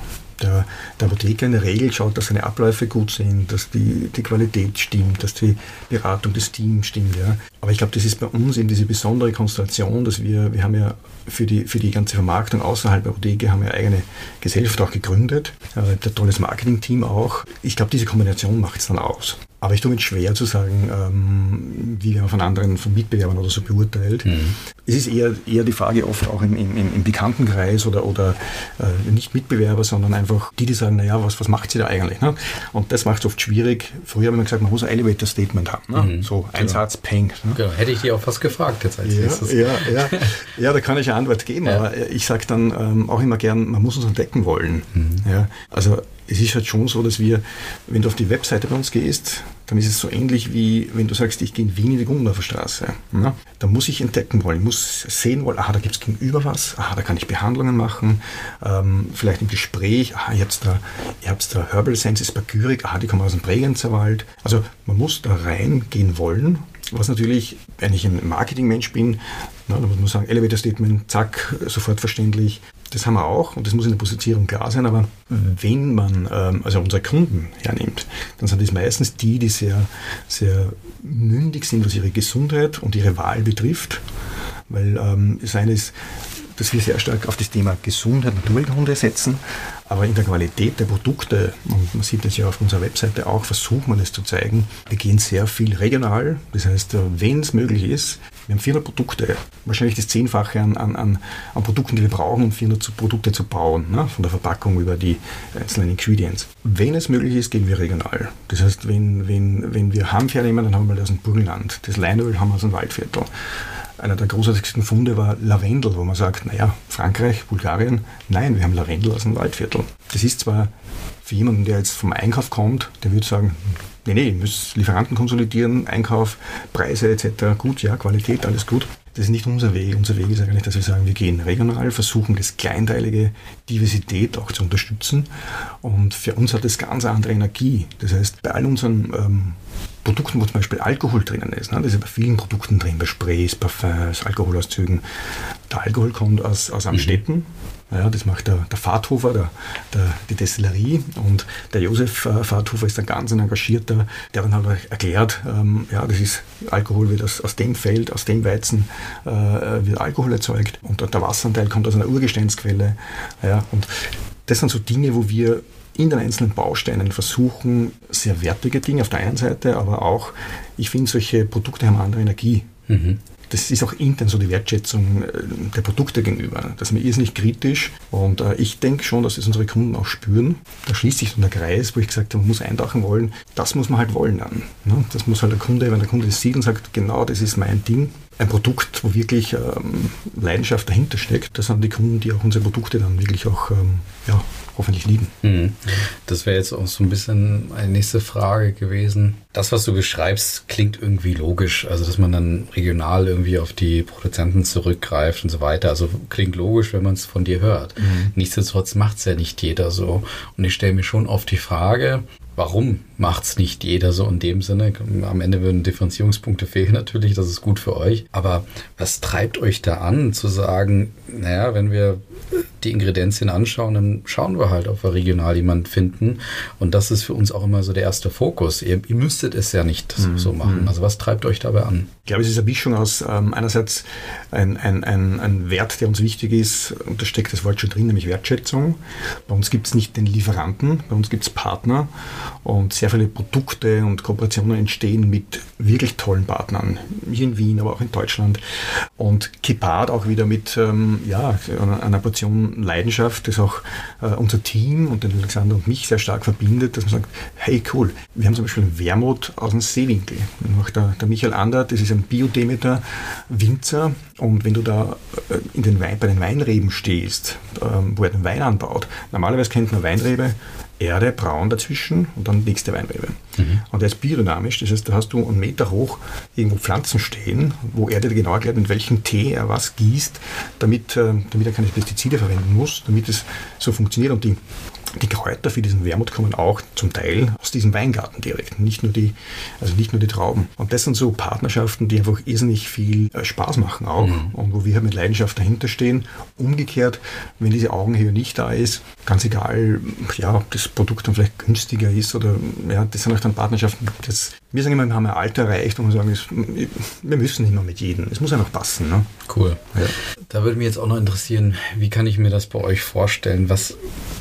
Der, der, Apotheker in der Regel schaut, dass seine Abläufe gut sind, dass die, die Qualität stimmt, dass die Beratung des Teams stimmt. Ja. Aber ich glaube, das ist bei uns eben diese besondere Konstellation, dass wir, wir haben ja für die, für die ganze Vermarktung außerhalb der Apotheke haben wir eigene Gesellschaft auch gegründet, äh, ein tolles Marketing-Team auch. Ich glaube, diese Kombination macht es dann aus. Aber ich tue mir schwer zu sagen, ähm, wie man von anderen, von Mitbewerbern oder so beurteilt. Mhm. Es ist eher, eher die Frage oft auch im, im, im Bekanntenkreis oder, oder äh, nicht Mitbewerber, sondern einfach die, die sagen, naja, was, was macht sie da eigentlich? Ne? Und das macht es oft schwierig. Früher haben wir gesagt, man muss ein Elevator-Statement haben. Ne? Mhm. So ein genau. Satz, peng. Ne? Genau. Hätte ich dir auch was gefragt jetzt als ja, nächstes. Ja, ja. (laughs) ja, da kann ich eine Antwort geben, ja. aber ich sage dann ähm, auch immer gern, man muss uns entdecken wollen. Mhm. Ja? Also es ist halt schon so, dass wir, wenn du auf die Webseite bei uns gehst, dann ist es so ähnlich wie wenn du sagst, ich gehe in Wien in die Gundorfer Straße. Ja? Da muss ich entdecken wollen, ich muss sehen wollen, aha, da gibt es gegenüber was, aha, da kann ich Behandlungen machen, ähm, vielleicht im Gespräch, aha, ihr habt da, ihr habt da Herbal Senses Bagyrik, aha, die kommen aus dem Bregenzerwald. Also man muss da reingehen wollen was natürlich, wenn ich ein Marketingmensch bin, na, dann muss man sagen, Elevator Statement, zack, sofort verständlich. Das haben wir auch und das muss in der Positionierung klar sein, aber wenn man ähm, also unsere Kunden hernimmt, dann sind das meistens die, die sehr, sehr mündig sind, was ihre Gesundheit und ihre Wahl betrifft. Weil ähm, das eine ist, dass wir sehr stark auf das Thema Gesundheit, Naturheilkunde setzen, aber in der Qualität der Produkte, und man sieht das ja auf unserer Webseite auch, versucht man es zu zeigen, wir gehen sehr viel regional. Das heißt, äh, wenn es möglich ist, wir haben 400 Produkte, wahrscheinlich das Zehnfache an, an, an, an Produkten, die wir brauchen, um 400 Produkte zu bauen, ne? von der Verpackung über die einzelnen Ingredients. Wenn es möglich ist, gehen wir regional. Das heißt, wenn, wenn, wenn wir Hanf hernehmen, dann haben wir das aus dem Burgenland. Das Leinöl haben wir aus dem Waldviertel einer der großartigsten Funde war Lavendel, wo man sagt, naja, Frankreich, Bulgarien, nein, wir haben Lavendel aus dem Waldviertel. Das ist zwar für jemanden, der jetzt vom Einkauf kommt, der würde sagen, nee, nee, muss Lieferanten konsolidieren, Einkauf, Preise etc. Gut, ja, Qualität, alles gut. Das ist nicht unser Weg. Unser Weg ist eigentlich, dass wir sagen, wir gehen regional, versuchen das kleinteilige Diversität auch zu unterstützen. Und für uns hat das ganz andere Energie. Das heißt, bei all unseren ähm, Produkten, wo zum Beispiel Alkohol drinnen ist. Ne? Das ist bei vielen Produkten drin, bei Sprays, Parfums, Alkoholauszügen. Der Alkohol kommt aus, aus Amstetten. Mhm. Ja, das macht der, der Fahrthofer, der, der, die Destillerie. Und der Josef äh, Fahrthofer ist ein ganz ein engagierter, der dann halt erklärt, ähm, ja, das ist Alkohol wird aus, aus dem Feld, aus dem Weizen äh, wird Alkohol erzeugt. Und der Wasseranteil kommt aus einer Urgesteinsquelle. Ja, und das sind so Dinge, wo wir in den einzelnen Bausteinen versuchen, sehr wertige Dinge auf der einen Seite, aber auch, ich finde, solche Produkte haben andere Energie. Mhm. Das ist auch intern so die Wertschätzung äh, der Produkte gegenüber. Das ist mir irrsinnig kritisch und äh, ich denke schon, dass es unsere Kunden auch spüren. Da schließt sich so der Kreis, wo ich gesagt habe, man muss eintauchen wollen. Das muss man halt wollen dann. Ne? Das muss halt der Kunde, wenn der Kunde das sieht und sagt, genau das ist mein Ding, ein Produkt, wo wirklich ähm, Leidenschaft dahinter steckt, das sind die Kunden, die auch unsere Produkte dann wirklich auch ähm, ja, hoffentlich lieben. Mhm. Das wäre jetzt auch so ein bisschen eine nächste Frage gewesen. Das, was du beschreibst, klingt irgendwie logisch. Also, dass man dann regional irgendwie auf die Produzenten zurückgreift und so weiter. Also klingt logisch, wenn man es von dir hört. Mhm. Nichtsdestotrotz macht es ja nicht jeder so. Und ich stelle mir schon oft die Frage, warum macht es nicht jeder so in dem Sinne? Am Ende würden Differenzierungspunkte fehlen natürlich, das ist gut für euch. Aber was treibt euch da an, zu sagen, naja, wenn wir die Ingredienzien anschauen, dann schauen wir halt, ob wir regional jemanden finden. Und das ist für uns auch immer so der erste Fokus. Ihr, ihr müsstet es ja nicht mhm. so machen. Also was treibt euch dabei an? Ich glaube, es ist eine Mischung aus ähm, einerseits ein, ein, ein, ein Wert, der uns wichtig ist, und da steckt das Wort schon drin, nämlich Wertschätzung. Bei uns gibt es nicht den Lieferanten, bei uns gibt es Partner und sehr viele Produkte und Kooperationen entstehen mit wirklich tollen Partnern, hier in Wien, aber auch in Deutschland. Und gepaart auch wieder mit ähm, ja, einer Portion Leidenschaft, das auch äh, unser Team und den Alexander und mich sehr stark verbindet, dass man sagt, hey cool, wir haben zum Beispiel einen Wermut aus dem Seewinkel. Der, der Michael Andert, das ist ein Biodemeter Winzer und wenn du da äh, in den Wein, bei den Weinreben stehst, ähm, wo er den Wein anbaut, normalerweise kennt man Weinrebe, Erde, braun dazwischen und dann nächste Weinrebe. Mhm. Und der ist biodynamisch, das heißt, da hast du einen Meter hoch irgendwo Pflanzen stehen, wo er dir genau erklärt, in welchem Tee er was gießt, damit, äh, damit er keine Pestizide verwenden muss, damit es so funktioniert und die die Kräuter für diesen Wermut kommen auch zum Teil aus diesem Weingarten direkt, nicht nur die, also nicht nur die Trauben. Und das sind so Partnerschaften, die einfach irrsinnig viel äh, Spaß machen auch mhm. und wo wir halt mit Leidenschaft dahinter stehen. Umgekehrt, wenn diese Augenhöhe nicht da ist, ganz egal, ja, ob das Produkt dann vielleicht günstiger ist oder ja, das sind auch dann Partnerschaften, das, wir sagen immer, wir haben ein Alter erreicht und wir sagen, wir müssen nicht mehr mit jedem. Es muss einfach passen. Ne? Cool. Ja. Da würde mich jetzt auch noch interessieren, wie kann ich mir das bei euch vorstellen? Was,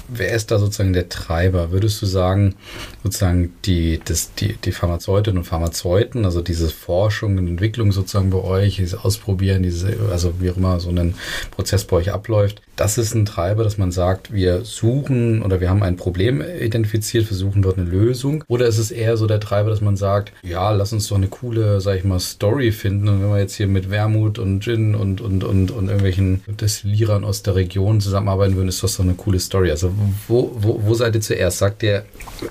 wer ist da sozusagen der Treiber? Würdest du sagen, sozusagen die, das, die, die Pharmazeutinnen und Pharmazeuten, also diese Forschung und Entwicklung sozusagen bei euch, dieses Ausprobieren, diese, also wie auch immer so ein Prozess bei euch abläuft, das ist ein Treiber, dass man sagt, wir suchen oder wir haben ein Problem identifiziert, versuchen dort eine Lösung? Oder ist es eher so der Treiber, dass man sagt, ja, lass uns doch eine coole, sag ich mal, Story finden und wenn wir jetzt hier mit Wermut und Gin und, und, und, und irgendwelchen Destillierern aus der Region zusammenarbeiten würden, ist das doch eine coole Story. Also wo, wo, wo seid ihr zuerst? Sagt der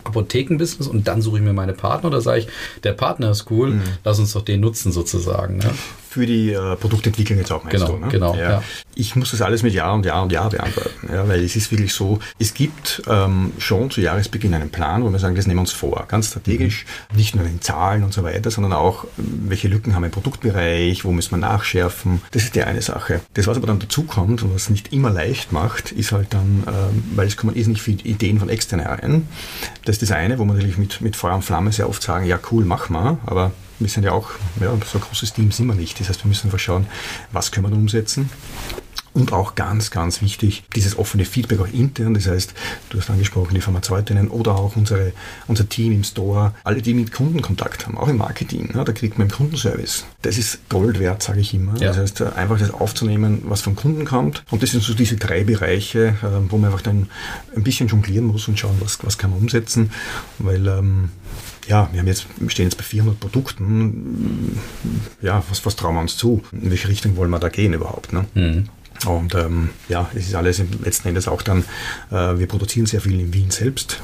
Apothekenbusiness und dann suche ich mir meine Partner oder sage ich, der Partner ist cool, mhm. lass uns doch den nutzen sozusagen. Ne? Für die äh, Produktentwicklung jetzt auch meinst genau, du. Ne? Genau, ja. ja. Ich muss das alles mit Ja und Ja und Ja beantworten, ja, weil es ist wirklich so, es gibt ähm, schon zu Jahresbeginn einen Plan, wo wir sagen, das nehmen wir uns vor, ganz strategisch, mhm. nicht nur in Zahlen und so weiter, sondern auch, welche Lücken haben wir im Produktbereich, wo müssen wir nachschärfen. Das ist die eine Sache. Das, was aber dann dazu kommt und was nicht immer leicht macht, ist halt dann, ähm, weil es kommen nicht viele Ideen von extern rein. Das ist das eine, wo man natürlich mit, mit Feuer und Flamme sehr oft sagen, ja cool, mach mal, aber wir sind ja auch, ja, so ein großes Team sind wir nicht. Das heißt, wir müssen einfach schauen, was können wir umsetzen. Und auch ganz, ganz wichtig, dieses offene Feedback auch intern. Das heißt, du hast angesprochen, die Pharmazeutinnen oder auch unsere, unser Team im Store, alle, die mit Kunden Kontakt haben, auch im Marketing, ja, da kriegt man im Kundenservice. Das ist Gold wert, sage ich immer. Ja. Das heißt, einfach das aufzunehmen, was vom Kunden kommt. Und das sind so diese drei Bereiche, äh, wo man einfach dann ein bisschen jonglieren muss und schauen, was, was kann man umsetzen. Weil ähm, ja, wir haben jetzt, wir stehen jetzt bei 400 Produkten. Ja, was, was trauen wir uns zu? In welche Richtung wollen wir da gehen überhaupt? Ne? Mhm. Und ähm, ja, es ist alles letzten Endes auch dann, äh, wir produzieren sehr viel in Wien selbst.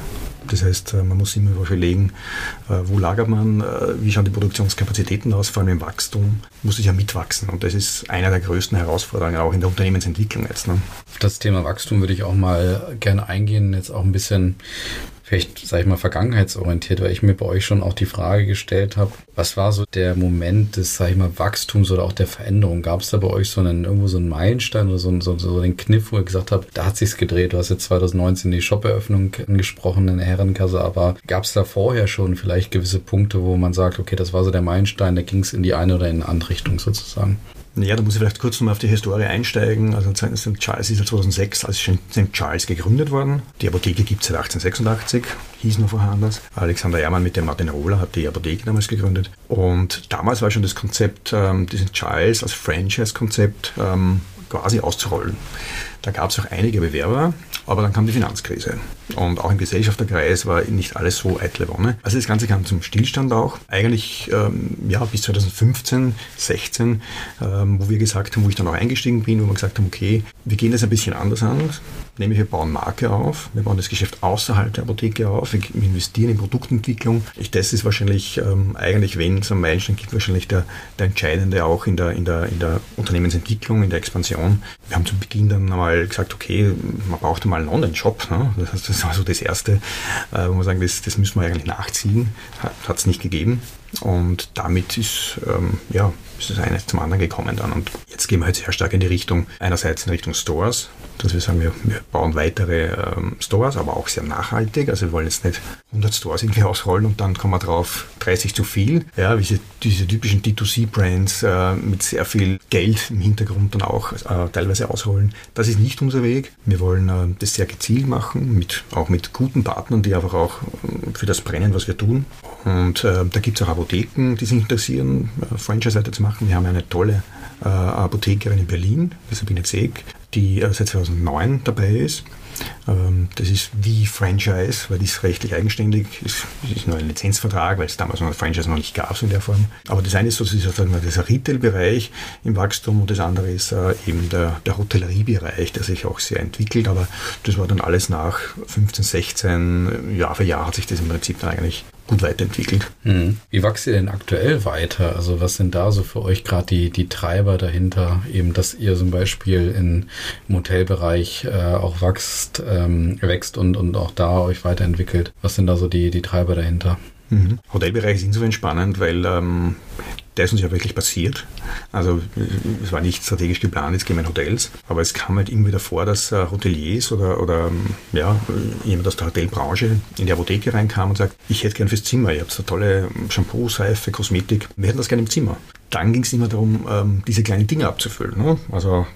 Das heißt, äh, man muss immer überlegen, äh, wo lagert man, äh, wie schauen die Produktionskapazitäten aus, vor allem im Wachstum, muss ich ja mitwachsen. Und das ist eine der größten Herausforderungen auch in der Unternehmensentwicklung jetzt. Ne? Auf das Thema Wachstum würde ich auch mal gerne eingehen, jetzt auch ein bisschen vielleicht, sag ich mal, vergangenheitsorientiert, weil ich mir bei euch schon auch die Frage gestellt habe, was war so der Moment des, sag ich mal, Wachstums oder auch der Veränderung? Gab es da bei euch so einen, irgendwo so einen Meilenstein oder so, so, so einen Kniff, wo ihr gesagt habt, da hat sich's gedreht? Du hast jetzt 2019 die Shop-Eröffnung angesprochen in der Herrenkasse, aber gab es da vorher schon vielleicht gewisse Punkte, wo man sagt, okay, das war so der Meilenstein, da ging es in die eine oder in eine andere Richtung sozusagen? Ja, da muss ich vielleicht kurz nochmal auf die Historie einsteigen. Also St. Charles ist ja 2006 als St. Charles gegründet worden. Die Apotheke gibt es seit 1886, hieß noch vorher anders. Alexander Ehrmann mit dem Martin Rohler hat die Apotheke damals gegründet. Und damals war schon das Konzept, ähm, diesen Charles als Franchise-Konzept ähm, quasi auszurollen. Da gab es auch einige Bewerber, aber dann kam die Finanzkrise. Und auch im Gesellschafterkreis war nicht alles so eitle Wonne. Also das Ganze kam zum Stillstand auch. Eigentlich ähm, ja, bis 2015, 16, ähm, wo wir gesagt haben, wo ich dann auch eingestiegen bin, wo wir gesagt haben, okay, wir gehen das ein bisschen anders an. Nämlich wir bauen Marke auf, wir bauen das Geschäft außerhalb der Apotheke auf, wir investieren in Produktentwicklung. Ich, das ist wahrscheinlich ähm, eigentlich, wenn es einen Meilenstein gibt, wahrscheinlich der, der entscheidende auch in der, in, der, in der Unternehmensentwicklung, in der Expansion. Wir haben zu Beginn dann einmal gesagt, okay, man braucht mal einen Online-Shop. Ne? Das, das war so das Erste, äh, wo wir sagen, das, das müssen wir eigentlich nachziehen. Hat es nicht gegeben. Und damit ist, ähm, ja, ist das eine zum anderen gekommen dann. Und jetzt gehen wir halt sehr stark in die Richtung, einerseits in Richtung Stores, dass wir sagen, wir, wir bauen weitere ähm, Stores, aber auch sehr nachhaltig. Also wir wollen jetzt nicht 100 Stores irgendwie ausrollen und dann kommen wir drauf 30 zu viel. Ja, diese, diese typischen D2C-Brands äh, mit sehr viel Geld im Hintergrund dann auch äh, teilweise ausrollen. Das ist nicht unser Weg. Wir wollen äh, das sehr gezielt machen, mit, auch mit guten Partnern, die einfach auch äh, für das brennen, was wir tun. Und äh, da gibt es auch Apotheken, die sich interessieren, äh, Franchise-Seite zu machen. Wir haben eine tolle Apothekerin in Berlin, Sabine Zeg, die äh, seit 2009 dabei ist. Ähm, das ist wie Franchise, weil die ist rechtlich eigenständig. Es ist nur ein Lizenzvertrag, weil es damals noch Franchise noch nicht gab so in der Form. Aber das eine ist sozusagen dieser Retail-Bereich im Wachstum und das andere ist äh, eben der, der Hotelleriebereich, der sich auch sehr entwickelt. Aber das war dann alles nach 15, 16, Jahr für Jahr hat sich das im Prinzip dann eigentlich gut weiterentwickelt. Mhm. Wie wächst ihr denn aktuell weiter? Also was sind da so für euch gerade die, die Treiber dahinter? Eben, dass ihr zum Beispiel in, im Hotelbereich äh, auch wächst, ähm, wächst und, und auch da euch weiterentwickelt. Was sind da so die, die Treiber dahinter? Mhm. Hotelbereich ist insofern spannend, weil ähm, der ist uns ja wirklich passiert. Also es war nicht strategisch geplant, jetzt gehen wir in Hotels, aber es kam halt irgendwie davor, dass äh, Hoteliers oder, oder ähm, ja, jemand aus der Hotelbranche in die Apotheke reinkam und sagt, ich hätte gern fürs Zimmer, ihr habt so tolle Shampoo, Seife, Kosmetik, wir hätten das gerne im Zimmer dann ging es immer darum, ähm, diese kleinen Dinge abzufüllen. Ne? Also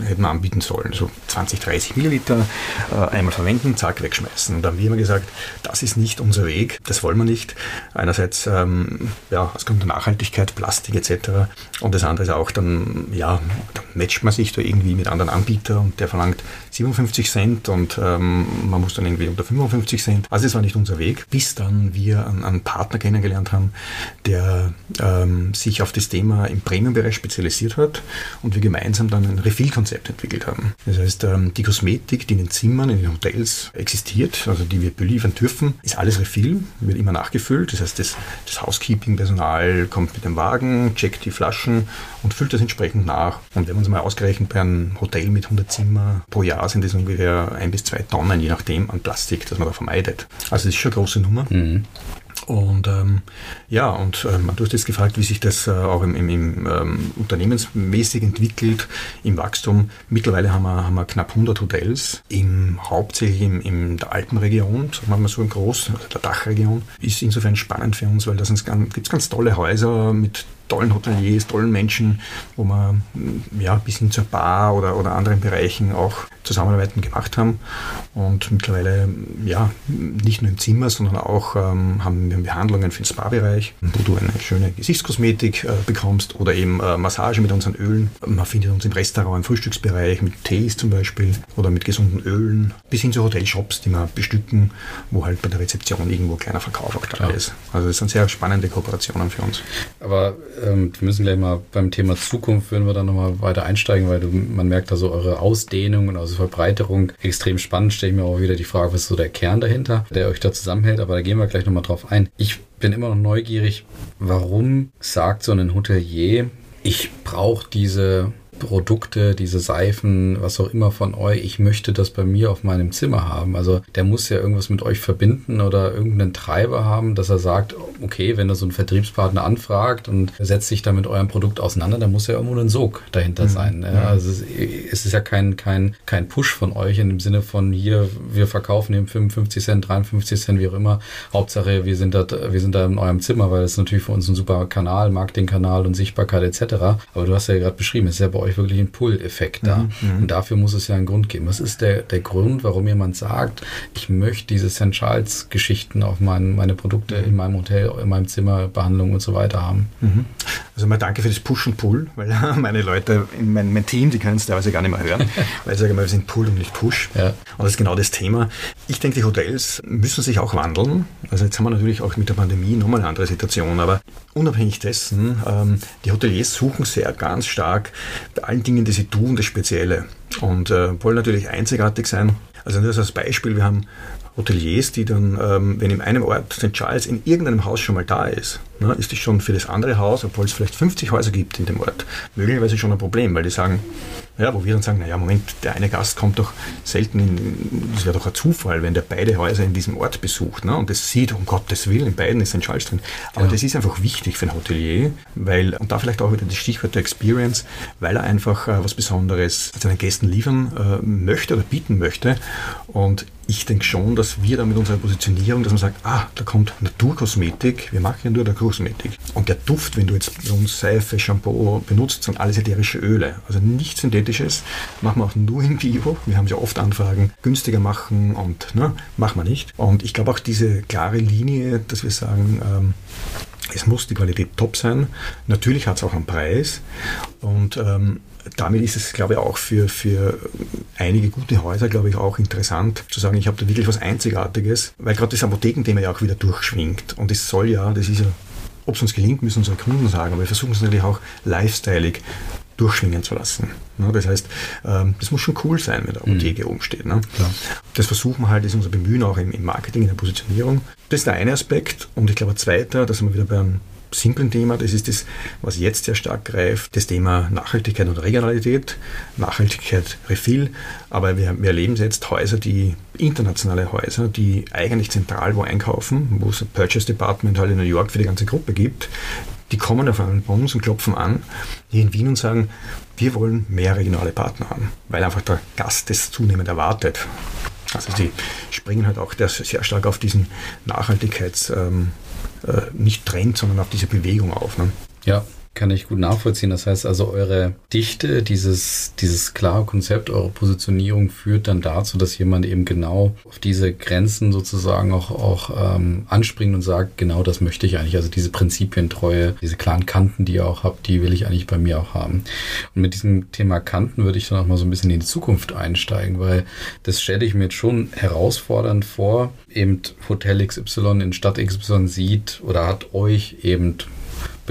äh, hätten wir anbieten sollen, so 20, 30 Milliliter äh, einmal verwenden, zack, wegschmeißen. Und dann haben wir immer gesagt, das ist nicht unser Weg, das wollen wir nicht. Einerseits, ähm, ja, es kommt der Nachhaltigkeit, Plastik etc. Und das andere ist auch, dann, ja, dann matcht man sich da irgendwie mit anderen Anbietern und der verlangt 57 Cent und ähm, man muss dann irgendwie unter 55 Cent. Also das war nicht unser Weg, bis dann wir einen, einen Partner kennengelernt haben, der ähm, sich auf das Thema im Premium-Bereich spezialisiert hat und wir gemeinsam dann ein Refill-Konzept entwickelt haben. Das heißt, ähm, die Kosmetik, die in den Zimmern, in den Hotels existiert, also die wir beliefern dürfen, ist alles Refill, wird immer nachgefüllt. Das heißt, das, das Housekeeping-Personal kommt mit dem Wagen, checkt die Flaschen und füllt das entsprechend nach. Und wenn man es mal ausgerechnet bei einem Hotel mit 100 Zimmer pro Jahr sind das ungefähr ein bis zwei Tonnen, je nachdem, an Plastik, das man da vermeidet. Also das ist schon eine große Nummer. Mhm. Und ähm, ja, und ähm, du hast jetzt gefragt, wie sich das äh, auch im, im, im ähm, unternehmensmäßig entwickelt, im Wachstum. Mittlerweile haben wir, haben wir knapp 100 Hotels, im, hauptsächlich im, in der Alpenregion, sagen wir mal so im Groß, also der Dachregion. Ist insofern spannend für uns, weil da gibt es ganz tolle Häuser mit tollen Hoteliers, tollen Menschen, wo wir ja, bis hin zur Bar oder, oder anderen Bereichen auch Zusammenarbeiten gemacht haben. Und mittlerweile, ja, nicht nur im Zimmer, sondern auch ähm, haben wir Behandlungen für den Spa-Bereich, wo du eine schöne Gesichtskosmetik äh, bekommst oder eben äh, Massage mit unseren Ölen. Man findet uns im Restaurant, im Frühstücksbereich mit Tees zum Beispiel oder mit gesunden Ölen, bis hin zu Hotelshops, die wir bestücken, wo halt bei der Rezeption irgendwo kleiner Verkauf auch da ist. Also das sind sehr spannende Kooperationen für uns. Aber ähm, wir müssen gleich mal beim Thema Zukunft, würden wir da nochmal weiter einsteigen, weil du, man merkt da so eure Ausdehnung und also Verbreiterung extrem spannend. Stelle ich mir auch wieder die Frage, was ist so der Kern dahinter, der euch da zusammenhält, aber da gehen wir gleich nochmal drauf ein. Ich bin immer noch neugierig, warum sagt so ein Hotelier, ich brauche diese Produkte, diese Seifen, was auch immer von euch, ich möchte das bei mir auf meinem Zimmer haben. Also der muss ja irgendwas mit euch verbinden oder irgendeinen Treiber haben, dass er sagt, okay, wenn er so einen Vertriebspartner anfragt und setzt sich dann mit eurem Produkt auseinander, dann muss ja irgendwo ein Sog dahinter mhm. sein. Ja, also es ist ja kein, kein, kein Push von euch in dem Sinne von hier, wir verkaufen eben 55 Cent, 53 Cent, wie auch immer. Hauptsache, wir sind da, wir sind da in eurem Zimmer, weil das ist natürlich für uns ein super Kanal, Marketingkanal und Sichtbarkeit etc. Aber du hast ja gerade beschrieben, es ist ja bei euch euch wirklich einen Pull-Effekt da. Mhm, mhm. Und dafür muss es ja einen Grund geben. Was ist der, der Grund, warum jemand sagt, ich möchte diese St. Charles-Geschichten auf mein, meine Produkte mhm. in meinem Hotel, in meinem Zimmer, Behandlung und so weiter haben? Mhm. Also mal danke für das Push und Pull, weil (laughs) meine Leute in mein, mein Team, die können es teilweise gar nicht mehr hören, (laughs) weil ich sage mal, wir sind Pull und nicht Push. Ja. Und das ist genau das Thema. Ich denke, die Hotels müssen sich auch wandeln. Also jetzt haben wir natürlich auch mit der Pandemie nochmal eine andere Situation, aber unabhängig dessen, ähm, die Hoteliers suchen sehr ganz stark allen Dingen, die sie tun, das Spezielle und äh, wollen natürlich einzigartig sein. Also nur als Beispiel, wir haben Hoteliers, die dann, ähm, wenn in einem Ort St. Charles in irgendeinem Haus schon mal da ist, ne, ist das schon für das andere Haus, obwohl es vielleicht 50 Häuser gibt in dem Ort, möglicherweise schon ein Problem, weil die sagen, Ja, wo wir dann sagen, naja, Moment, der eine Gast kommt doch selten in, das wäre doch ein Zufall, wenn der beide Häuser in diesem Ort besucht ne, und das sieht, um Gottes Willen, in beiden ist ein Schalz drin. Aber ja. das ist einfach wichtig für ein Hotelier, weil, und da vielleicht auch wieder das Stichwort der Experience, weil er einfach äh, was Besonderes seinen Gästen liefern äh, möchte oder bieten möchte. Und ich denke schon, dass wir da mit unserer Positionierung, dass man sagt, ah, da kommt Naturkosmetik, wir machen ja nur Naturkosmetik. Und der Duft, wenn du jetzt bei uns Seife, Shampoo benutzt, sind alles ätherische Öle. Also nichts Synthetisches, machen wir auch nur in Bio. Wir haben ja oft Anfragen, günstiger machen und ne, machen wir nicht. Und ich glaube auch diese klare Linie, dass wir sagen, ähm, es muss die Qualität top sein. Natürlich hat es auch einen Preis. Und ähm, damit ist es, glaube ich, auch für, für einige gute Häuser, glaube ich, auch interessant zu sagen, ich habe da wirklich was Einzigartiges, weil gerade das Apothekenthema ja auch wieder durchschwingt. Und es soll ja, das ist ja, ob es uns gelingt, müssen unsere Kunden sagen, aber wir versuchen es natürlich auch lifestyleig durchschwingen zu lassen. Das heißt, ähm, das muss schon cool sein, wenn der Apotheke mhm. oben steht. Das versuchen wir halt, ist unser Bemühen auch im Marketing, in der Positionierung. Das ist der eine Aspekt. Und ich glaube, ein zweiter, da sind wir wieder beim simplen Thema, das ist das, was jetzt sehr stark greift, das Thema Nachhaltigkeit und Regionalität, Nachhaltigkeit, Refill, aber wir, wir erleben jetzt Häuser, die internationale Häuser, die eigentlich zentral wo einkaufen, wo es ein Purchase Department halt in New York für die ganze Gruppe gibt, die kommen auf einmal bei uns und klopfen an, hier in Wien und sagen, wir wollen mehr regionale Partner haben, weil einfach der Gast das zunehmend erwartet. Also sie springen halt auch sehr stark auf diesen Nachhaltigkeits- ähm, äh, nicht Trend, sondern auf diese Bewegung auf. Ne? Ja, kann ich gut nachvollziehen. Das heißt also, eure Dichte, dieses, dieses klare Konzept, eure Positionierung führt dann dazu, dass jemand eben genau auf diese Grenzen sozusagen auch, auch ähm, anspringt und sagt, genau das möchte ich eigentlich. Also diese Prinzipientreue, diese klaren Kanten, die ihr auch habt, die will ich eigentlich bei mir auch haben. Und mit diesem Thema Kanten würde ich dann auch mal so ein bisschen in die Zukunft einsteigen, weil das stelle ich mir jetzt schon herausfordernd vor. Eben Hotel XY in Stadt XY sieht oder hat euch eben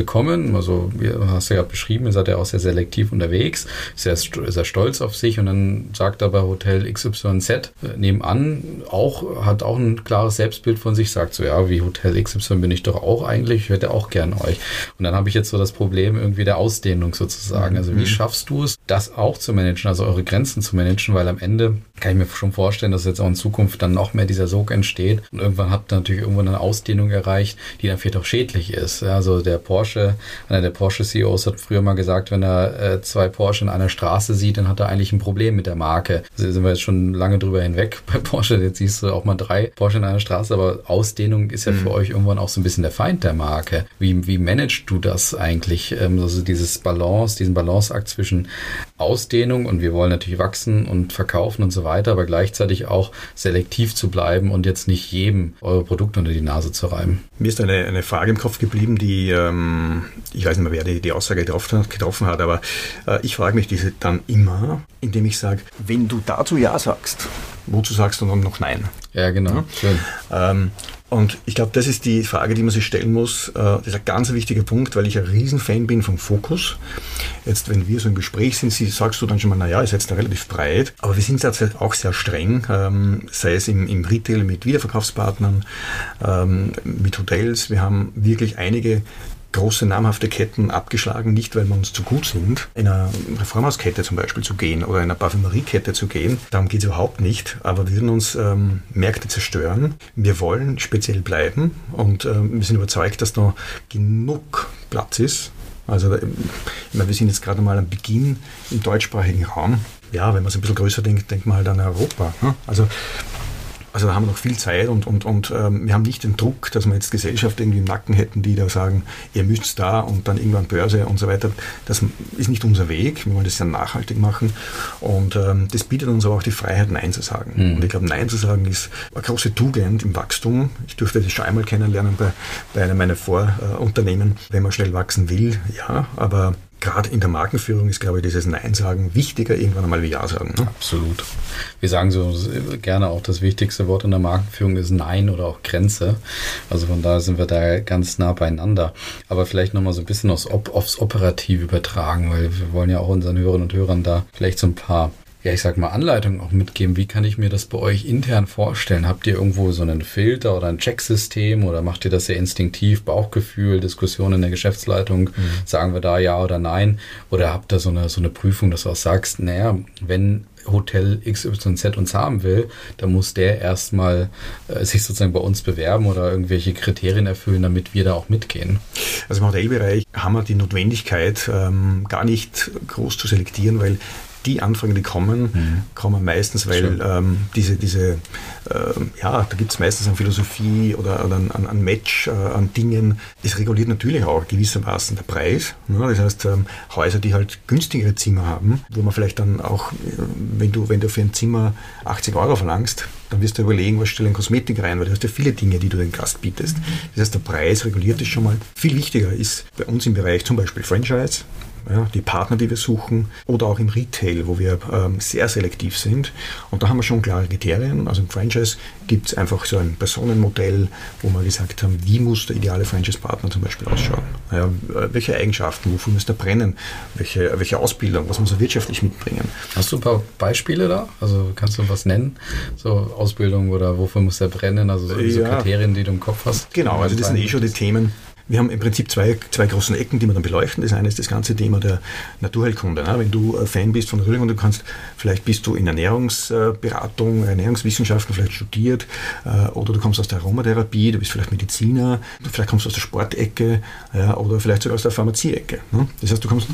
bekommen. Also, hast du ja beschrieben, ihr seid ja auch sehr selektiv unterwegs, sehr, sehr stolz auf sich und dann sagt aber Hotel XYZ äh, nebenan auch, hat auch ein klares Selbstbild von sich, sagt so, ja, wie Hotel XY bin ich doch auch eigentlich, ich hätte auch gern euch. Und dann habe ich jetzt so das Problem irgendwie der Ausdehnung sozusagen. Also, wie mhm. schaffst du es, das auch zu managen, also eure Grenzen zu managen, weil am Ende kann ich mir schon vorstellen, dass jetzt auch in Zukunft dann noch mehr dieser Sog entsteht und irgendwann habt ihr natürlich irgendwann eine Ausdehnung erreicht, die dann vielleicht auch schädlich ist. Also der Porsche Porsche, einer der Porsche-CEOs hat früher mal gesagt, wenn er äh, zwei Porsche in einer Straße sieht, dann hat er eigentlich ein Problem mit der Marke. Da sind wir jetzt schon lange drüber hinweg (laughs) bei Porsche. Jetzt siehst du auch mal drei Porsche in einer Straße, aber Ausdehnung ist ja mhm. für euch irgendwann auch so ein bisschen der Feind der Marke. Wie, wie managst du das eigentlich? Ähm, also dieses Balance, diesen Balanceakt zwischen Ausdehnung und wir wollen natürlich wachsen und verkaufen und so weiter, aber gleichzeitig auch selektiv zu bleiben und jetzt nicht jedem eure Produkte unter die Nase zu reiben. Mir ist eine, eine Frage im Kopf geblieben, die ähm, ähm, ich weiß nicht mehr, wer die, die Aussage getroffen, getroffen hat, aber äh, ich frage mich diese dann immer, indem ich sage, wenn du dazu Ja sagst, wozu sagst du dann noch Nein? Ja, genau. Ja? Ähm, und ich glaube, das ist die Frage, die man sich stellen muss. Äh, das ist ein ganz wichtiger Punkt, weil ich ein Riesenfan bin vom Fokus. Jetzt, wenn wir so im Gespräch sind, sagst du dann schon mal, naja, ist jetzt da relativ breit. Aber wir sind jetzt auch sehr streng, ähm, sei es im, im Retail mit Wiederverkaufspartnern, ähm, mit Hotels. Wir haben wirklich einige große namhafte Ketten abgeschlagen, nicht weil wir uns zu gut sind, in einer Reformhauskette zum Beispiel zu gehen oder in einer Parfümeriekette zu gehen. Darum geht es überhaupt nicht, aber wir würden uns ähm, Märkte zerstören. Wir wollen speziell bleiben und ähm, wir sind überzeugt, dass da genug Platz ist. Also ich meine, wir sind jetzt gerade mal am Beginn im deutschsprachigen Raum. Ja, wenn man es ein bisschen größer denkt, denkt man halt an Europa. Ne? Also also da haben wir noch viel Zeit und, und, und ähm, wir haben nicht den Druck, dass wir jetzt Gesellschaft irgendwie im Nacken hätten, die da sagen, ihr müsst da und dann irgendwann Börse und so weiter. Das ist nicht unser Weg. Wir wollen das sehr nachhaltig machen und ähm, das bietet uns aber auch die Freiheit, Nein zu sagen. Mhm. Und ich glaube, Nein zu sagen ist eine große Tugend im Wachstum. Ich durfte das schon einmal kennenlernen bei, bei einem meiner Vorunternehmen. Wenn man schnell wachsen will, ja, aber gerade in der Markenführung ist, glaube ich, dieses Nein sagen wichtiger irgendwann einmal wie Ja sagen. Ne? Absolut. Wir sagen so gerne auch, das wichtigste Wort in der Markenführung ist Nein oder auch Grenze. Also von daher sind wir da ganz nah beieinander. Aber vielleicht nochmal so ein bisschen aufs, aufs Operativ übertragen, weil wir wollen ja auch unseren Hörerinnen und Hörern da vielleicht so ein paar ja, ich sag mal, Anleitung auch mitgeben. Wie kann ich mir das bei euch intern vorstellen? Habt ihr irgendwo so einen Filter oder ein Checksystem oder macht ihr das sehr instinktiv, Bauchgefühl, Diskussion in der Geschäftsleitung? Mhm. Sagen wir da ja oder nein? Oder habt ihr so eine, so eine Prüfung, dass du auch sagst, naja, wenn Hotel XYZ uns haben will, dann muss der erstmal äh, sich sozusagen bei uns bewerben oder irgendwelche Kriterien erfüllen, damit wir da auch mitgehen. Also im Hotelbereich haben wir die Notwendigkeit, ähm, gar nicht groß zu selektieren, weil die Anfragen, die kommen, mhm. kommen meistens, weil ähm, diese, diese äh, ja, da gibt es meistens an Philosophie oder an, an, an Match, äh, an Dingen. Es reguliert natürlich auch gewissermaßen der Preis. Ne? Das heißt, ähm, Häuser, die halt günstigere Zimmer haben, wo man vielleicht dann auch, äh, wenn du, wenn du für ein Zimmer 80 Euro verlangst, dann wirst du überlegen, was stelle in Kosmetik rein, weil du hast ja viele Dinge, die du den Gast bietest. Das heißt, der Preis reguliert das schon mal. Viel wichtiger ist bei uns im Bereich zum Beispiel Franchise, ja, die Partner, die wir suchen, oder auch im Retail, wo wir ähm, sehr selektiv sind. Und da haben wir schon klare Kriterien. Also im Franchise gibt es einfach so ein Personenmodell, wo wir gesagt haben, wie muss der ideale Franchise-Partner zum Beispiel ausschauen? Ja, welche Eigenschaften, wofür muss er brennen? Welche, welche Ausbildung, was muss er wirtschaftlich mitbringen? Hast du ein paar Beispiele da? Also kannst du was nennen? So Ausbildung oder wofür muss er brennen? Also so, ja. so Kriterien, die du im Kopf hast? Genau, also das sind eh schon die Themen, wir haben im Prinzip zwei, zwei großen Ecken, die wir dann beleuchten. Das eine ist das ganze Thema der Naturheilkunde. Ne? Wenn du Fan bist von Naturheilkunde, kannst, vielleicht bist du in Ernährungsberatung, Ernährungswissenschaften vielleicht studiert äh, oder du kommst aus der Aromatherapie, du bist vielleicht Mediziner, vielleicht kommst du aus der Sportecke oder vielleicht sogar aus der Pharmazieecke. Ne? Das heißt, du kommst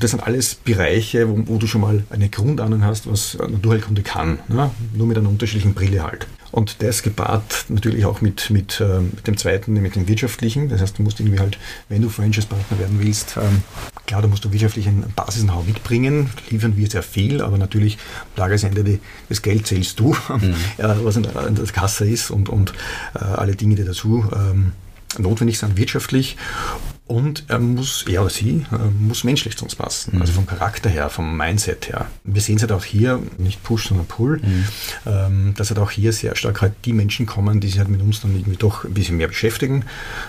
das sind alles Bereiche, wo, wo, du schon mal eine Grundahnung hast, was Naturheilkunde kann. Ne? Nur mit einer unterschiedlichen Brille halt. Und das gepaart natürlich auch mit, mit, äh, mit dem zweiten, mit dem wirtschaftlichen. Das heißt, du musst irgendwie halt, wenn du Franchise-Partner werden willst, ähm, klar, da musst du wirtschaftlich ein Basis-Know-how mitbringen. Liefern wir sehr viel, aber natürlich am Tagesende die, das Geld zählst du, (laughs) mhm. ja, was in der, in der, Kasse ist und, und äh, alle Dinge, die dazu ähm, notwendig sind wirtschaftlich. Und er muss, er oder sie, äh, muss menschlich zu uns passen. Mhm. Also vom Charakter her, vom Mindset her. Wir sehen es halt auch hier, nicht Push, sondern Pull, mhm. Ähm, dass halt auch hier sehr stark halt die Menschen kommen, die sich halt mit uns dann irgendwie doch ein bisschen mehr beschäftigen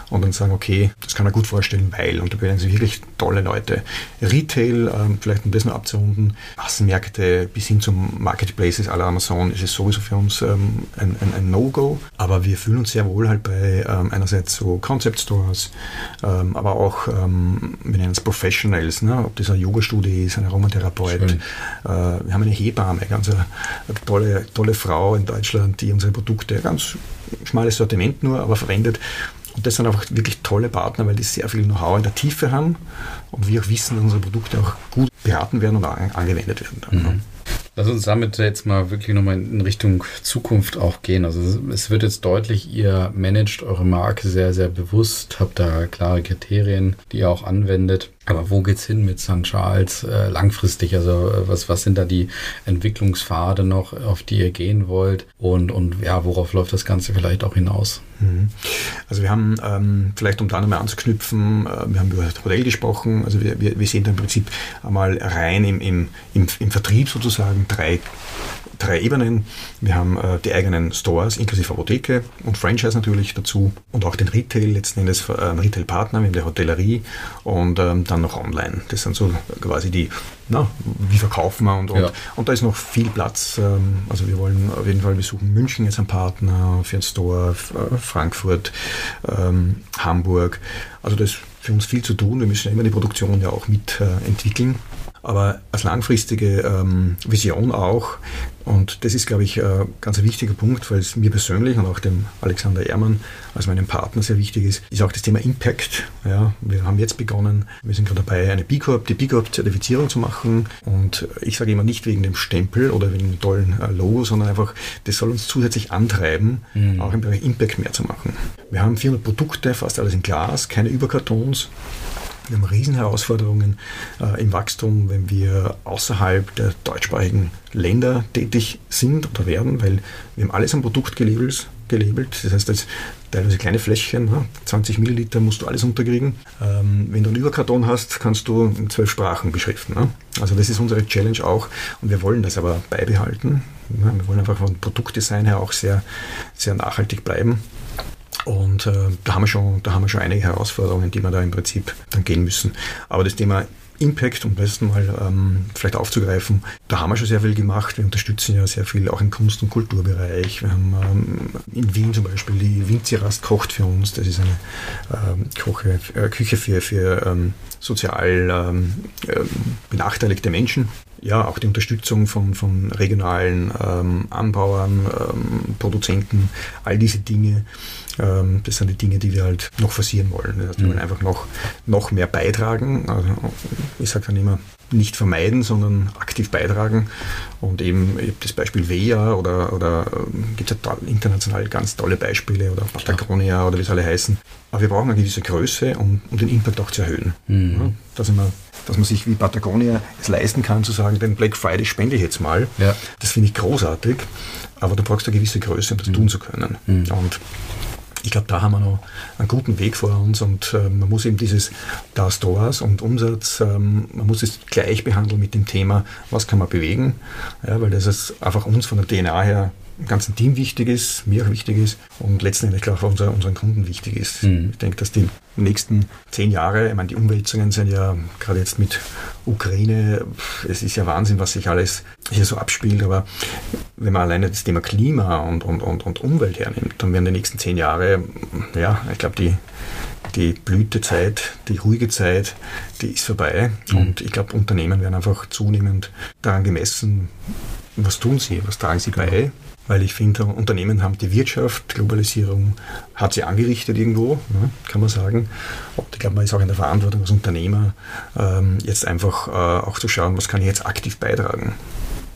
und dann sagen, okay, das kann er gut vorstellen, weil, und da werden sie wirklich tolle Leute. Retail, ähm, vielleicht um das noch abzurunden, Massenmärkte bis hin zum Marketplaces aller Amazon ist es sowieso für uns ähm, ein, ein, ein No-Go. Aber wir fühlen uns sehr wohl halt bei einerseits so Concept Stores, aber aber auch, ähm, wir nennen es Professionals, ne? ob das ein Yoga-Studio ist, ein Aromatherapeut. Äh, wir haben eine Hebamme, ganz eine, eine, tolle, tolle Frau in Deutschland, die unsere Produkte, ganz schmales Sortiment nur, aber verwendet. Und das sind einfach wirklich tolle Partner, weil die sehr viel Know-how in der Tiefe haben und wir auch wissen, dass unsere Produkte auch gut beraten werden und angewendet werden. Ne? mhm. Lass uns damit jetzt mal wirklich nochmal in Richtung Zukunft auch gehen. Also es wird jetzt deutlich, ihr managt eure Marke sehr, sehr bewusst, habt da klare Kriterien, die ihr auch anwendet. Aber wo geht's hin mit St. Charles äh, langfristig? Also äh, was, was sind da die Entwicklungspfade noch, auf die ihr gehen wollt? Und, und ja, worauf läuft das Ganze vielleicht auch hinaus? Mhm. Also wir haben, ähm, vielleicht um da nochmal anzuknüpfen, äh, wir haben über das Modell gesprochen. Also wir, wir, wir sehen da im Prinzip einmal rein im, im, im, im Vertrieb sozusagen drei drei Ebenen. Wir haben äh, die eigenen Stores inklusive Apotheke und Franchise natürlich dazu und auch den Retail, letzten Endes äh, Retail-Partner, wir haben die Hotellerie und ähm, dann noch online. Das sind so quasi die, na, wie verkaufen wir und, und, ja. und da ist noch viel Platz. Ähm, also wir wollen auf jeden Fall, wir suchen München jetzt einen Partner für einen Store, äh, Frankfurt, ähm, Hamburg. Also das ist für uns viel zu tun. Wir müssen immer die Produktion ja auch mitentwickeln. Äh, aber als langfristige ähm, Vision auch. Und das ist, glaube ich, äh, ganz ein wichtiger Punkt, weil es mir persönlich und auch dem Alexander Ehrmann als meinem Partner sehr wichtig ist, ist auch das Thema Impact. Ja, wir haben jetzt begonnen, wir sind gerade dabei, eine B Corp, die B Corp Zertifizierung zu machen. Und ich sage immer nicht wegen dem Stempel oder wegen dem tollen äh, Logo, sondern einfach, das soll uns zusätzlich antreiben, mhm. auch im Bereich Impact mehr zu machen. Wir haben 400 Produkte, fast alles in Glas, keine Überkartons. Wir haben Riesenherausforderungen äh, im Wachstum, wenn wir außerhalb der deutschsprachigen Länder tätig sind oder werden, weil wir haben alles am Produkt gelabelt. gelabelt. Das heißt, jetzt teilweise kleine Fläschchen, ne? 20 Milliliter musst du alles unterkriegen. Ähm, wenn du einen Überkarton hast, kannst du in zwölf Sprachen beschriften. Ne? Also das ist unsere Challenge auch und wir wollen das aber beibehalten. Ne? Wir wollen einfach von Produktdesign her auch sehr, sehr nachhaltig bleiben. Und äh, da, haben wir schon, da haben wir schon einige Herausforderungen, die wir da im Prinzip dann gehen müssen. Aber das Thema Impact, um das mal ähm, vielleicht aufzugreifen, da haben wir schon sehr viel gemacht. Wir unterstützen ja sehr viel auch im Kunst- und Kulturbereich. Wir haben ähm, in Wien zum Beispiel die Winzirast kocht für uns. Das ist eine ähm, Koche, äh, Küche für, für ähm, sozial ähm, ähm, benachteiligte Menschen. Ja, auch die Unterstützung von, von regionalen ähm, Anbauern, Produzenten, all diese Dinge ähm, das sind die Dinge, die wir halt noch forcieren wollen. Das heißt, wir wollen einfach noch, noch mehr beitragen. Also ich sage dann immer, nicht vermeiden, sondern aktiv beitragen. Und eben, ich habe das Beispiel WEA oder, oder ähm, gibt es ja international ganz tolle Beispiele oder Patagonia oder wie es alle heißen. Aber wir brauchen eine gewisse Größe, um, um den Impact auch zu erhöhen. Mhm. Ja, dass, man, dass man sich wie Patagonia es leisten kann, zu sagen, den Black Friday spende ich jetzt mal. Ja. Das finde ich großartig. Aber du brauchst eine gewisse Größe, um das mhm. tun zu können. Mhm. Und ich glaube, da haben wir noch einen guten Weg vor uns und äh, man muss eben dieses da Stores und Umsatz, ähm, man muss es gleich behandeln mit dem Thema, was kann man bewegen, ja, weil das ist einfach uns von der DNA her im ganzen Team wichtig ist, mir auch wichtig ist und letztendlich auch unser, unseren Kunden wichtig ist. Mhm. Ich denke, dass die nächsten zehn Jahre, ich meine, die Umwälzungen sind ja gerade jetzt mit Ukraine, es ist ja Wahnsinn, was sich alles hier so abspielt, aber wenn man alleine das Thema Klima und, und, und, und Umwelt hernimmt, dann werden die nächsten zehn Jahre, ja, ich glaube, die die Blütezeit, die ruhige Zeit, die ist vorbei. Mhm. Und ich glaube, Unternehmen werden einfach zunehmend daran gemessen, was tun sie, was tragen sie bei, weil ich finde, Unternehmen haben die Wirtschaft, Globalisierung hat sie angerichtet irgendwo, ne, kann man sagen. Ich glaube, man ist auch in der Verantwortung als Unternehmer, ähm, jetzt einfach äh, auch zu schauen, was kann ich jetzt aktiv beitragen.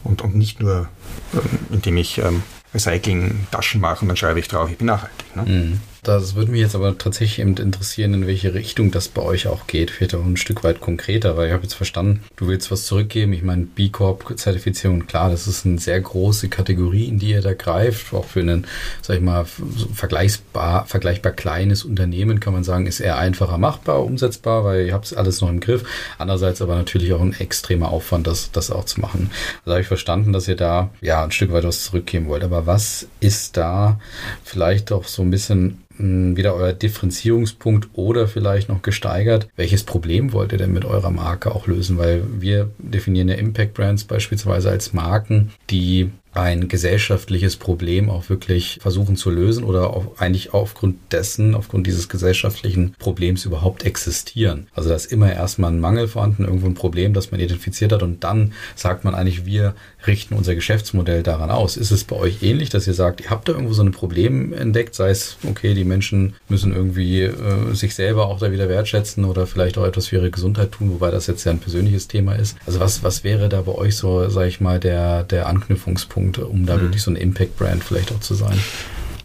Und, und nicht nur, ähm, indem ich ähm, Recycling, Taschen mache und dann schreibe ich drauf, ich bin nachhaltig. Ne? Mhm. Das würde mich jetzt aber tatsächlich eben interessieren, in welche Richtung das bei euch auch geht. Vielleicht auch ein Stück weit konkreter, weil ich habe jetzt verstanden, du willst was zurückgeben. Ich meine, B Corp-Zertifizierung, klar, das ist eine sehr große Kategorie, in die ihr da greift. Auch für ein, sag ich mal, vergleichbar, vergleichbar kleines Unternehmen kann man sagen, ist eher einfacher machbar, umsetzbar, weil ihr habt alles noch im Griff. Andererseits aber natürlich auch ein extremer Aufwand, das, das auch zu machen. Also habe ich verstanden, dass ihr da ja ein Stück weit was zurückgeben wollt. Aber was ist da vielleicht auch so ein bisschen wieder euer Differenzierungspunkt oder vielleicht noch gesteigert, welches Problem wollt ihr denn mit eurer Marke auch lösen? Weil wir definieren ja Impact Brands beispielsweise als Marken, die ein gesellschaftliches Problem auch wirklich versuchen zu lösen oder auch eigentlich aufgrund dessen, aufgrund dieses gesellschaftlichen Problems überhaupt existieren. Also da ist immer erstmal ein Mangel vorhanden, irgendwo ein Problem, das man identifiziert hat und dann sagt man eigentlich, wir richten unser Geschäftsmodell daran aus. Ist es bei euch ähnlich, dass ihr sagt, ihr habt da irgendwo so ein Problem entdeckt, sei es, okay, die Menschen müssen irgendwie äh, sich selber auch da wieder wertschätzen oder vielleicht auch etwas für ihre Gesundheit tun, wobei das jetzt ja ein persönliches Thema ist. Also was, was wäre da bei euch so, sage ich mal, der, der Anknüpfungspunkt? Punkte, um da mhm. wirklich so ein Impact-Brand vielleicht auch zu sein.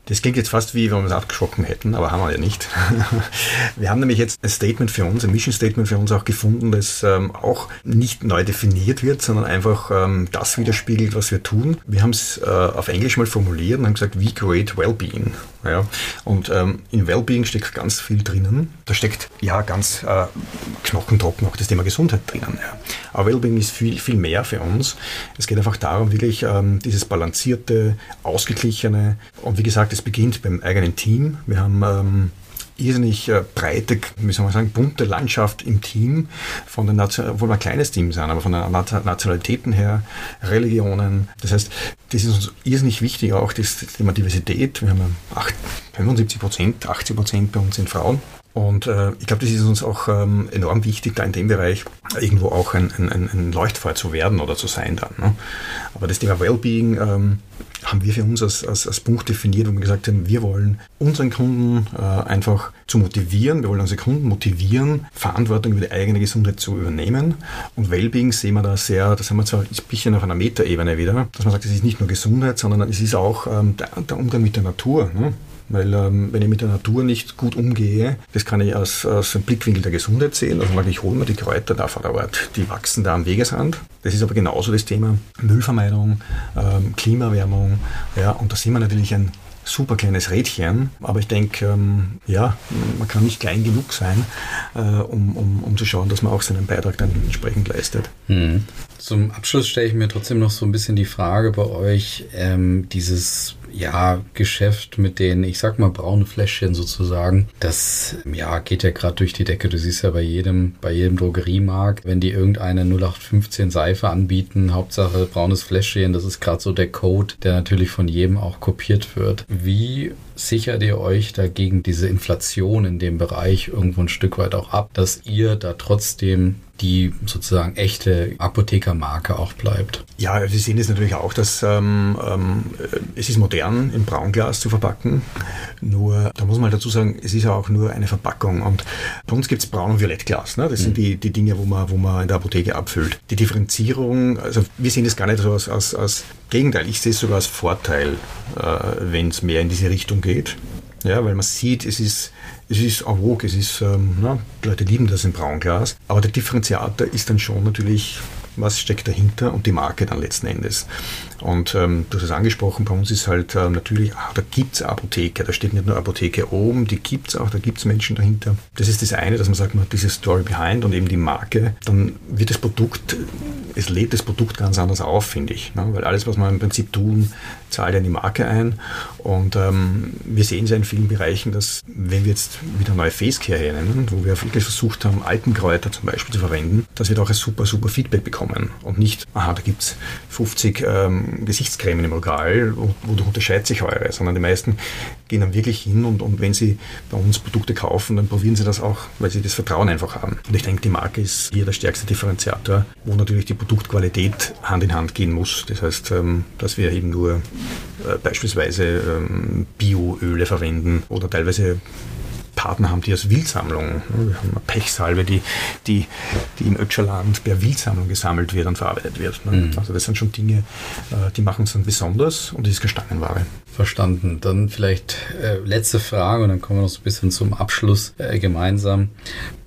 Das klingt jetzt fast wie, wenn wir es abgeschrocken hätten, aber haben wir ja nicht. (laughs) Wir haben nämlich jetzt ein Statement für uns, ein Mission Statement für uns auch gefunden, das ähm, auch nicht neu definiert wird, sondern einfach ähm, das widerspiegelt, was wir tun. Wir haben es äh, auf Englisch mal formuliert und haben gesagt, we create Wellbeing. Ja? Und ähm, in Wellbeing steckt ganz viel drinnen. Da steckt ja ganz äh, knochentrocken auch das Thema Gesundheit drinnen. Ja. Aber Wellbeing ist viel, viel mehr für uns. Es geht einfach darum, wirklich ähm, dieses balancierte, ausgeglichene und wie gesagt, es beginnt beim eigenen Team. Wir haben ähm, irrsinnig äh, breite, wie soll man sagen, bunte Landschaft im Team, von den obwohl wir ein kleines Team sind, aber von den Nationalitäten her, Religionen. Das heißt, das ist uns irrsinnig wichtig, auch das Thema Diversität. Wir haben 8, 75 Prozent, 80 Prozent bei uns sind Frauen. Und äh, ich glaube, das ist uns auch ähm, enorm wichtig, da in dem Bereich irgendwo auch ein, ein, ein Leuchtfeuer zu werden oder zu sein dann. Ne? Aber das Thema Wellbeing ähm, haben wir für uns als, als, als Punkt definiert, wo wir gesagt haben, wir wollen unseren Kunden äh, einfach zu motivieren, wir wollen unsere Kunden motivieren, Verantwortung über die eigene Gesundheit zu übernehmen. Und Wellbeing sehen wir da sehr, das haben wir zwar ein bisschen auf einer Metaebene wieder, dass man sagt, es ist nicht nur Gesundheit, sondern es ist auch ähm, der, der, Umgang mit der Natur. Ne? Weil ähm, wenn ich mit der Natur nicht gut umgehe, das kann ich aus, aus dem Blickwinkel der Gesundheit sehen. Also ich hole mir die Kräuter da vor der Ort, die wachsen da am Wegesrand. Das ist aber genauso das Thema Müllvermeidung, ähm, Klimaerwärmung. Ja, und da sehen wir natürlich ein super kleines Rädchen. Aber ich denke, ähm, ja, man kann nicht klein genug sein, äh, um, um, um zu schauen, dass man auch seinen Beitrag dann entsprechend leistet. Hm. Zum Abschluss stelle ich mir trotzdem noch so ein bisschen die Frage bei euch, ähm, dieses ja, Geschäft mit den, ich sag mal, braunen Fläschchen sozusagen, das ja geht ja gerade durch die Decke. Du siehst ja bei jedem, bei jedem Drogeriemarkt, wenn die irgendeine 0815 Seife anbieten, Hauptsache braunes Fläschchen, das ist gerade so der Code, der natürlich von jedem auch kopiert wird. Wie sichert ihr euch dagegen diese Inflation in dem Bereich irgendwo ein Stück weit auch ab, dass ihr da trotzdem die sozusagen echte Apothekermarke auch bleibt. Ja, wir sehen es natürlich auch, dass ähm, ähm, es ist modern, im Braunglas zu verpacken. Nur, da muss man halt dazu sagen, es ist ja auch nur eine Verpackung. Und bei uns gibt es Braun- und Violettglas. Ne? Das mhm. sind die, die Dinge, wo man, wo man in der Apotheke abfüllt. Die Differenzierung, also wir sehen es gar nicht so als, als, als Gegenteil. Ich sehe es sogar als Vorteil, äh, wenn es mehr in diese Richtung geht. Ja, weil man sieht, es ist es ist en vogue, es ist, ähm, na, die Leute lieben das im Braunglas, aber der Differenziator ist dann schon natürlich, was steckt dahinter und die Marke dann letzten Endes. Und ähm, du hast es angesprochen, bei uns ist halt ähm, natürlich, ah, da gibt es Apotheke, da steht nicht nur Apotheke oben, die gibt es auch, da gibt es Menschen dahinter. Das ist das eine, dass man sagt, man hat diese Story behind und eben die Marke, dann wird das Produkt, es lädt das Produkt ganz anders auf, finde ich. Ne? Weil alles, was wir im Prinzip tun, zahlt ja in die Marke ein. Und ähm, wir sehen es ja in vielen Bereichen, dass wenn wir jetzt wieder neue Facecare hernehmen, wo wir wirklich versucht haben, Alpenkräuter zum Beispiel zu verwenden, dass wir da auch ein super, super Feedback bekommen. Und nicht, aha, da gibt es 50 ähm, Gesichtscreme im Regal, wodurch unterscheidet sich eure, sondern die meisten gehen dann wirklich hin und, und wenn sie bei uns Produkte kaufen, dann probieren sie das auch, weil sie das Vertrauen einfach haben. Und ich denke, die Marke ist hier der stärkste Differenziator, wo natürlich die Produktqualität Hand in Hand gehen muss. Das heißt, ähm, dass wir eben nur äh, beispielsweise ähm, Bioöle verwenden oder teilweise Partner haben, die aus Wildsammlung, ne, wir haben eine Pechsalbe, die, die, die im Ötscherland per Wildsammlung gesammelt wird und verarbeitet wird. Ne? Mhm. Also das sind schon Dinge, äh, die machen es dann besonders und das ist Gestangenware. Verstanden. Dann vielleicht äh, letzte Frage und dann kommen wir noch so ein bisschen zum Abschluss äh, gemeinsam.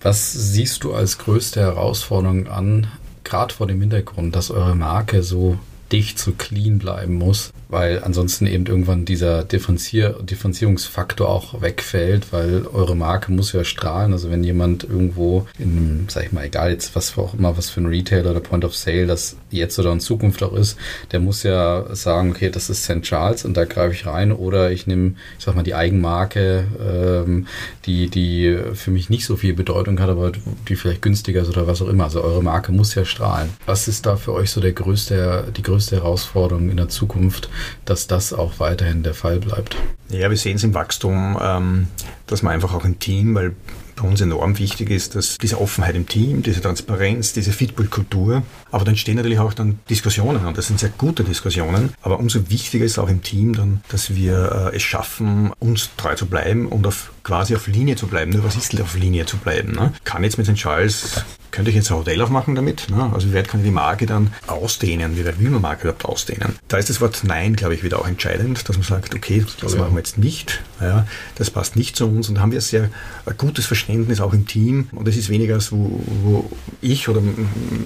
Was siehst du als größte Herausforderung an, gerade vor dem Hintergrund, dass eure Marke so dicht, so clean bleiben muss? Weil ansonsten eben irgendwann dieser Differenzier Differenzierungsfaktor auch wegfällt, weil eure Marke muss ja strahlen. Also wenn jemand irgendwo in sag ich mal, egal jetzt was auch immer, was für ein Retailer oder Point of Sale das jetzt oder in Zukunft auch ist, der muss ja sagen, okay, das ist St. Charles und da greife ich rein oder ich nehme, ich sag mal, die Eigenmarke, ähm, die, die für mich nicht so viel Bedeutung hat, aber die vielleicht günstiger ist oder was auch immer. Also eure Marke muss ja strahlen. Was ist da für euch so der größte, die größte Herausforderung in der Zukunft, dass das auch weiterhin der Fall bleibt. Ja, wir sehen es im Wachstum, ähm, dass man einfach auch ein Team, weil bei uns enorm wichtig ist, dass diese Offenheit im Team, diese Transparenz, diese Feedback-Kultur, aber dann stehen natürlich auch dann Diskussionen und das sind sehr gute Diskussionen, aber umso wichtiger ist auch im Team dann, dass wir äh, es schaffen, uns treu zu bleiben und auf quasi auf Linie zu bleiben. Nur was ist auf Linie zu bleiben? Ne? Kann jetzt mit St. Charles könnte ich jetzt ein Hotel aufmachen damit? Ne? Also wie weit kann ich die Marke dann ausdehnen? Wie weit will man Marke überhaupt ausdehnen? Da ist das Wort Nein, glaube ich, wieder auch entscheidend, dass man sagt, okay, das machen wir jetzt nicht. Ja, das passt nicht zu uns. Und da haben wir sehr ein gutes Verständnis auch im Team. Und es ist weniger so, wo, ich oder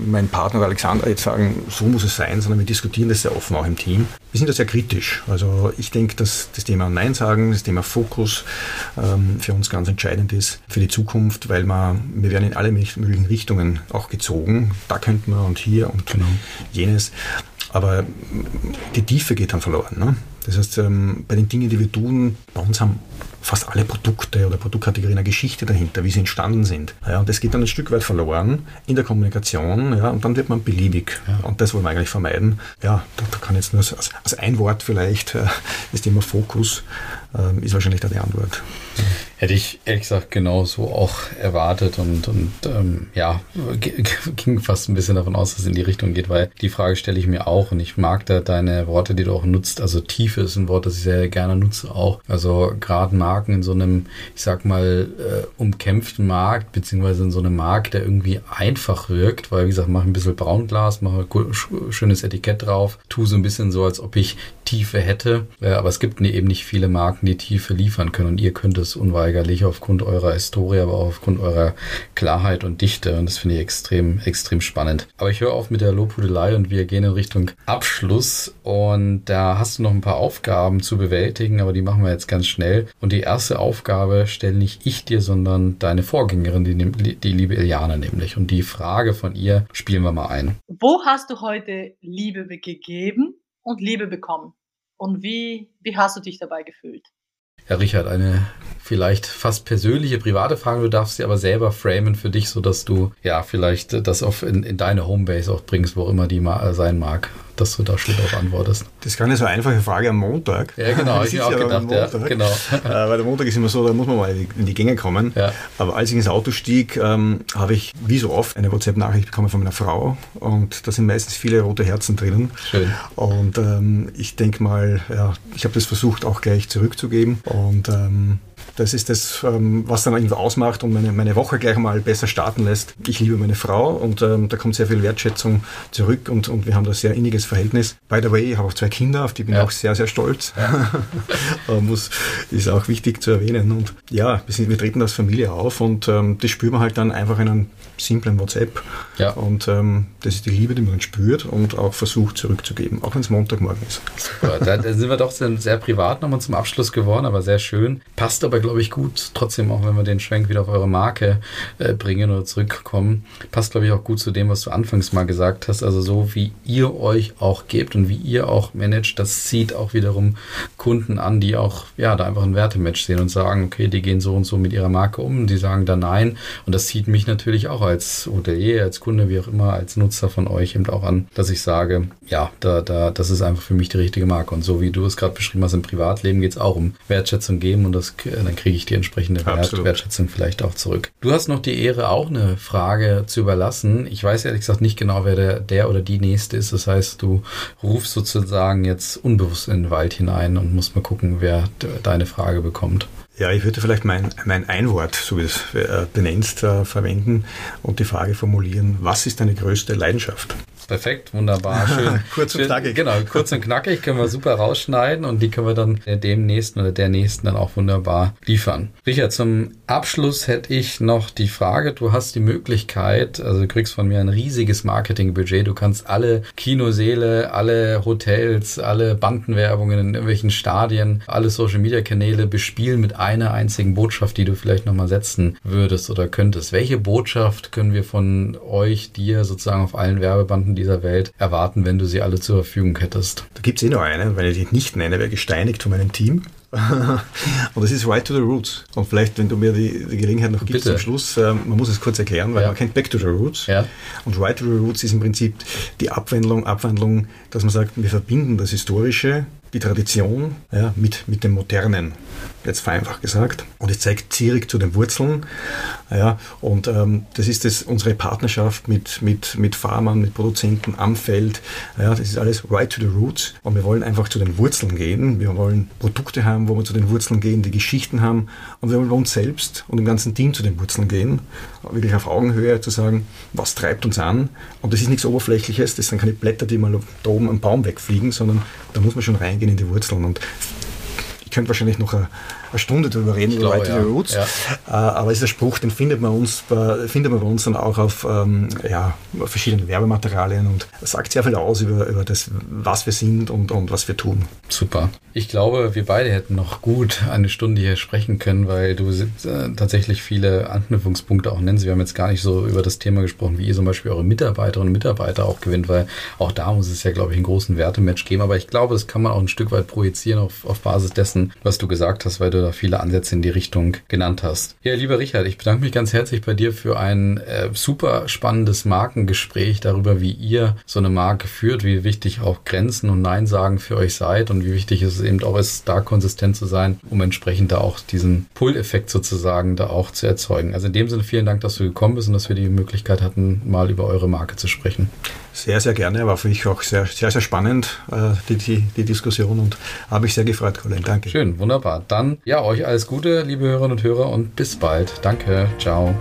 mein Partner Alexander jetzt sagen, so muss es sein, sondern wir diskutieren das sehr offen auch im Team. Wir sind da sehr kritisch. Also ich denke, dass das Thema Nein sagen, das Thema Fokus ähm, für uns ganz entscheidend ist für die Zukunft, weil wir, wir werden in alle möglichen Richtungen auch gezogen. Da könnten wir und hier und genau. jenes. Aber die Tiefe geht dann verloren. Ne? Das heißt, ähm, bei den Dingen, die wir tun, bei uns haben fast alle Produkte oder Produktkategorien eine Geschichte dahinter, wie sie entstanden sind. Ja, und das geht dann ein Stück weit verloren in der Kommunikation, ja, und dann wird man beliebig. Ja. Und das wollen wir eigentlich vermeiden. Ja, da, da kann jetzt nur als, als ein Wort vielleicht äh, das Thema Fokus äh, ist wahrscheinlich da die Antwort. Hätte ich ehrlich gesagt genauso auch erwartet und, und ähm, ja, ging fast ein bisschen davon aus, dass es in die Richtung geht, weil die Frage stelle ich mir auch und ich mag da deine Worte, die du auch nutzt. Also Tiefe ist ein Wort, das ich sehr gerne nutze auch. Also gerade Marken in so einem, ich sag mal, äh, umkämpften Markt, beziehungsweise in so einem Markt, der irgendwie einfach wirkt, weil wie gesagt, mach ein bisschen Braunglas, mache ein schönes Etikett drauf, tu so ein bisschen so, als ob ich Tiefe hätte. Äh, aber es gibt eben nicht viele Marken, die Tiefe liefern können und ihr könnt es unweigerlich aufgrund eurer Historie, aber auch aufgrund eurer Klarheit und Dichte und das finde ich extrem, extrem spannend. Aber ich höre auf mit der Lobhudelei und wir gehen in Richtung Abschluss und da hast du noch ein paar Aufgaben zu bewältigen, aber die machen wir jetzt ganz schnell. Und die erste Aufgabe stelle nicht ich dir, sondern deine Vorgängerin, die, die liebe Iliana nämlich. Und die Frage von ihr spielen wir mal ein. Wo hast du heute Liebe gegeben und Liebe bekommen? und wie, wie hast du dich dabei gefühlt? Ja, Richard, eine vielleicht fast persönliche, private Frage. Du darfst sie aber selber framen für dich, sodass du ja vielleicht das auf in, in deine Homebase auch bringst, wo immer die ma sein mag dass du da schon darauf antwortest. Das ist gar nicht so eine einfache Frage am Montag. Ja, genau, (laughs) ich habe auch gedacht, ja, genau. (laughs) Äh, weil der Montag ist immer so, da muss man mal in die Gänge kommen. Ja. Aber als ich ins Auto stieg, ähm, habe ich wie so oft eine WhatsApp-Nachricht bekommen von meiner Frau und da sind meistens viele rote Herzen drinnen. Schön. Und ähm, ich denke mal, ja, ich habe das versucht auch gleich zurückzugeben und ähm, das ist das, ähm, was dann irgendwie ausmacht und meine, meine Woche gleich mal besser starten lässt. Ich liebe meine Frau und ähm, da kommt sehr viel Wertschätzung zurück und, und wir haben da sehr inniges Verhältnis. By the way, ich habe auch zwei Kinder, auf die bin ich ja. auch sehr, sehr stolz. (laughs) Ja. Muss, ist auch wichtig zu erwähnen. Und ja, wir, sind, wir treten als Familie auf und ähm, das spüren wir halt dann einfach in einem simplen WhatsApp. Ja. Und ähm, das ist die Liebe, die man spürt und auch versucht zurückzugeben, auch wenn es Montagmorgen ist. Super, da, da sind wir doch sehr, sehr privat nochmal zum Abschluss geworden, aber sehr schön. Passt aber, glaube ich, gut, trotzdem auch, wenn wir den Schwenk wieder auf eure Marke äh, bringen oder zurückkommen, passt, glaube ich, auch gut zu dem, was du anfangs mal gesagt hast. Also so, wie ihr euch auch gebt und wie ihr auch managt, das zieht auch wiederum Kunden an, die auch, ja, da einfach ein Wertematch sehen und sagen, okay, die gehen so und so mit ihrer Marke um, die sagen da nein. Und das zieht mich natürlich auch als Hotelier, als Kunde, wie auch immer, als Nutzer von euch eben auch an, dass ich sage, ja, da, da, das ist einfach für mich die richtige Marke. Und so wie du es gerade beschrieben hast, im Privatleben geht es auch um Wertschätzung geben und das, dann kriege ich die entsprechende Wert, Wertschätzung vielleicht auch zurück. Du hast noch die Ehre, auch eine Frage zu überlassen. Ich weiß ehrlich gesagt nicht genau, wer der, der oder die nächste ist. Das heißt, du rufst sozusagen jetzt unbewusst in den Wald hinein und musst mal gucken, wer deine Frage bekommt. Ja, ich würde vielleicht mein, mein Einwort, so wie du es äh, benennst, äh, verwenden und die Frage formulieren, was ist deine größte Leidenschaft? Perfekt, wunderbar, (laughs) schön. kurz und knackig. Genau, kurz und knackig können wir super rausschneiden und die können wir dann dem nächsten oder der nächsten dann auch wunderbar liefern. Richard, zum Abschluss hätte ich noch die Frage, du hast die Möglichkeit, also du kriegst von mir ein riesiges Marketingbudget, du kannst alle Kinoseele, alle Hotels, alle Bandenwerbungen in irgendwelchen Stadien, alle Social Media Kanäle bespielen mit einer einzigen Botschaft, die du vielleicht nochmal setzen würdest oder könntest. Welche Botschaft können wir von euch, dir sozusagen auf allen Werbebanden dieser Welt erwarten, wenn du sie alle zur Verfügung hättest? Da gibt es eh noch eine, weil ich die nicht nenne, wäre gesteinigt von meinem Team. (laughs) und das ist Right to the Roots. Und vielleicht, wenn du mir die, die Gelegenheit noch gibst Bitte. zum Schluss, äh, man muss es kurz erklären, weil ja. man kennt Back to the Roots. Ja. Und Right to the Roots ist im Prinzip die Abwandlung, Abwandlung, dass man sagt, wir verbinden das Historische die Tradition ja, mit, mit dem Modernen, jetzt vereinfacht gesagt. Und es zeigt zierig zu den Wurzeln. Ja, und ähm, das ist das, unsere Partnerschaft mit, mit, mit Farmern, mit Produzenten am Feld. Ja, das ist alles right to the roots. Und wir wollen einfach zu den Wurzeln gehen. Wir wollen Produkte haben, wo wir zu den Wurzeln gehen, die Geschichten haben. Und wir wollen bei uns selbst und im ganzen Team zu den Wurzeln gehen. Wirklich auf Augenhöhe zu sagen, was treibt uns an. Und das ist nichts Oberflächliches. Das sind keine Blätter, die mal da oben am Baum wegfliegen, sondern da muss man schon reingehen in die Wurzeln. Und könnte wahrscheinlich noch eine, eine Stunde darüber reden, über Right ja. the Roots. Ja. Äh, aber ein Spruch, den findet man, uns bei, findet man bei uns dann auch auf ähm, ja, verschiedenen Werbematerialien und sagt sehr viel aus über, über das, was wir sind und, und was wir tun. Super. Ich glaube, wir beide hätten noch gut eine Stunde hier sprechen können, weil du äh, tatsächlich viele Anknüpfungspunkte auch nennst. Wir haben jetzt gar nicht so über das Thema gesprochen, wie ihr zum Beispiel eure Mitarbeiterinnen und Mitarbeiter auch gewinnt, weil auch da muss es ja, glaube ich, einen großen Wertematch geben. Aber ich glaube, das kann man auch ein Stück weit projizieren auf, auf Basis dessen, was du gesagt hast, weil du da viele Ansätze in die Richtung genannt hast. Ja, lieber Richard, ich bedanke mich ganz herzlich bei dir für ein äh, super spannendes Markengespräch darüber, wie ihr so eine Marke führt, wie wichtig auch Grenzen und Nein sagen für euch seid und wie wichtig es eben auch ist, da konsistent zu sein, um entsprechend da auch diesen Pull-Effekt sozusagen da auch zu erzeugen. Also in dem Sinne vielen Dank, dass du gekommen bist und dass wir die Möglichkeit hatten, mal über eure Marke zu sprechen. Sehr, sehr gerne. War für mich auch sehr, sehr, sehr spannend, äh, die, die, die Diskussion und habe mich sehr gefreut, Colin. Danke. Schön, wunderbar. Dann ja, euch alles Gute, liebe Hörerinnen und Hörer und bis bald. Danke. Ciao.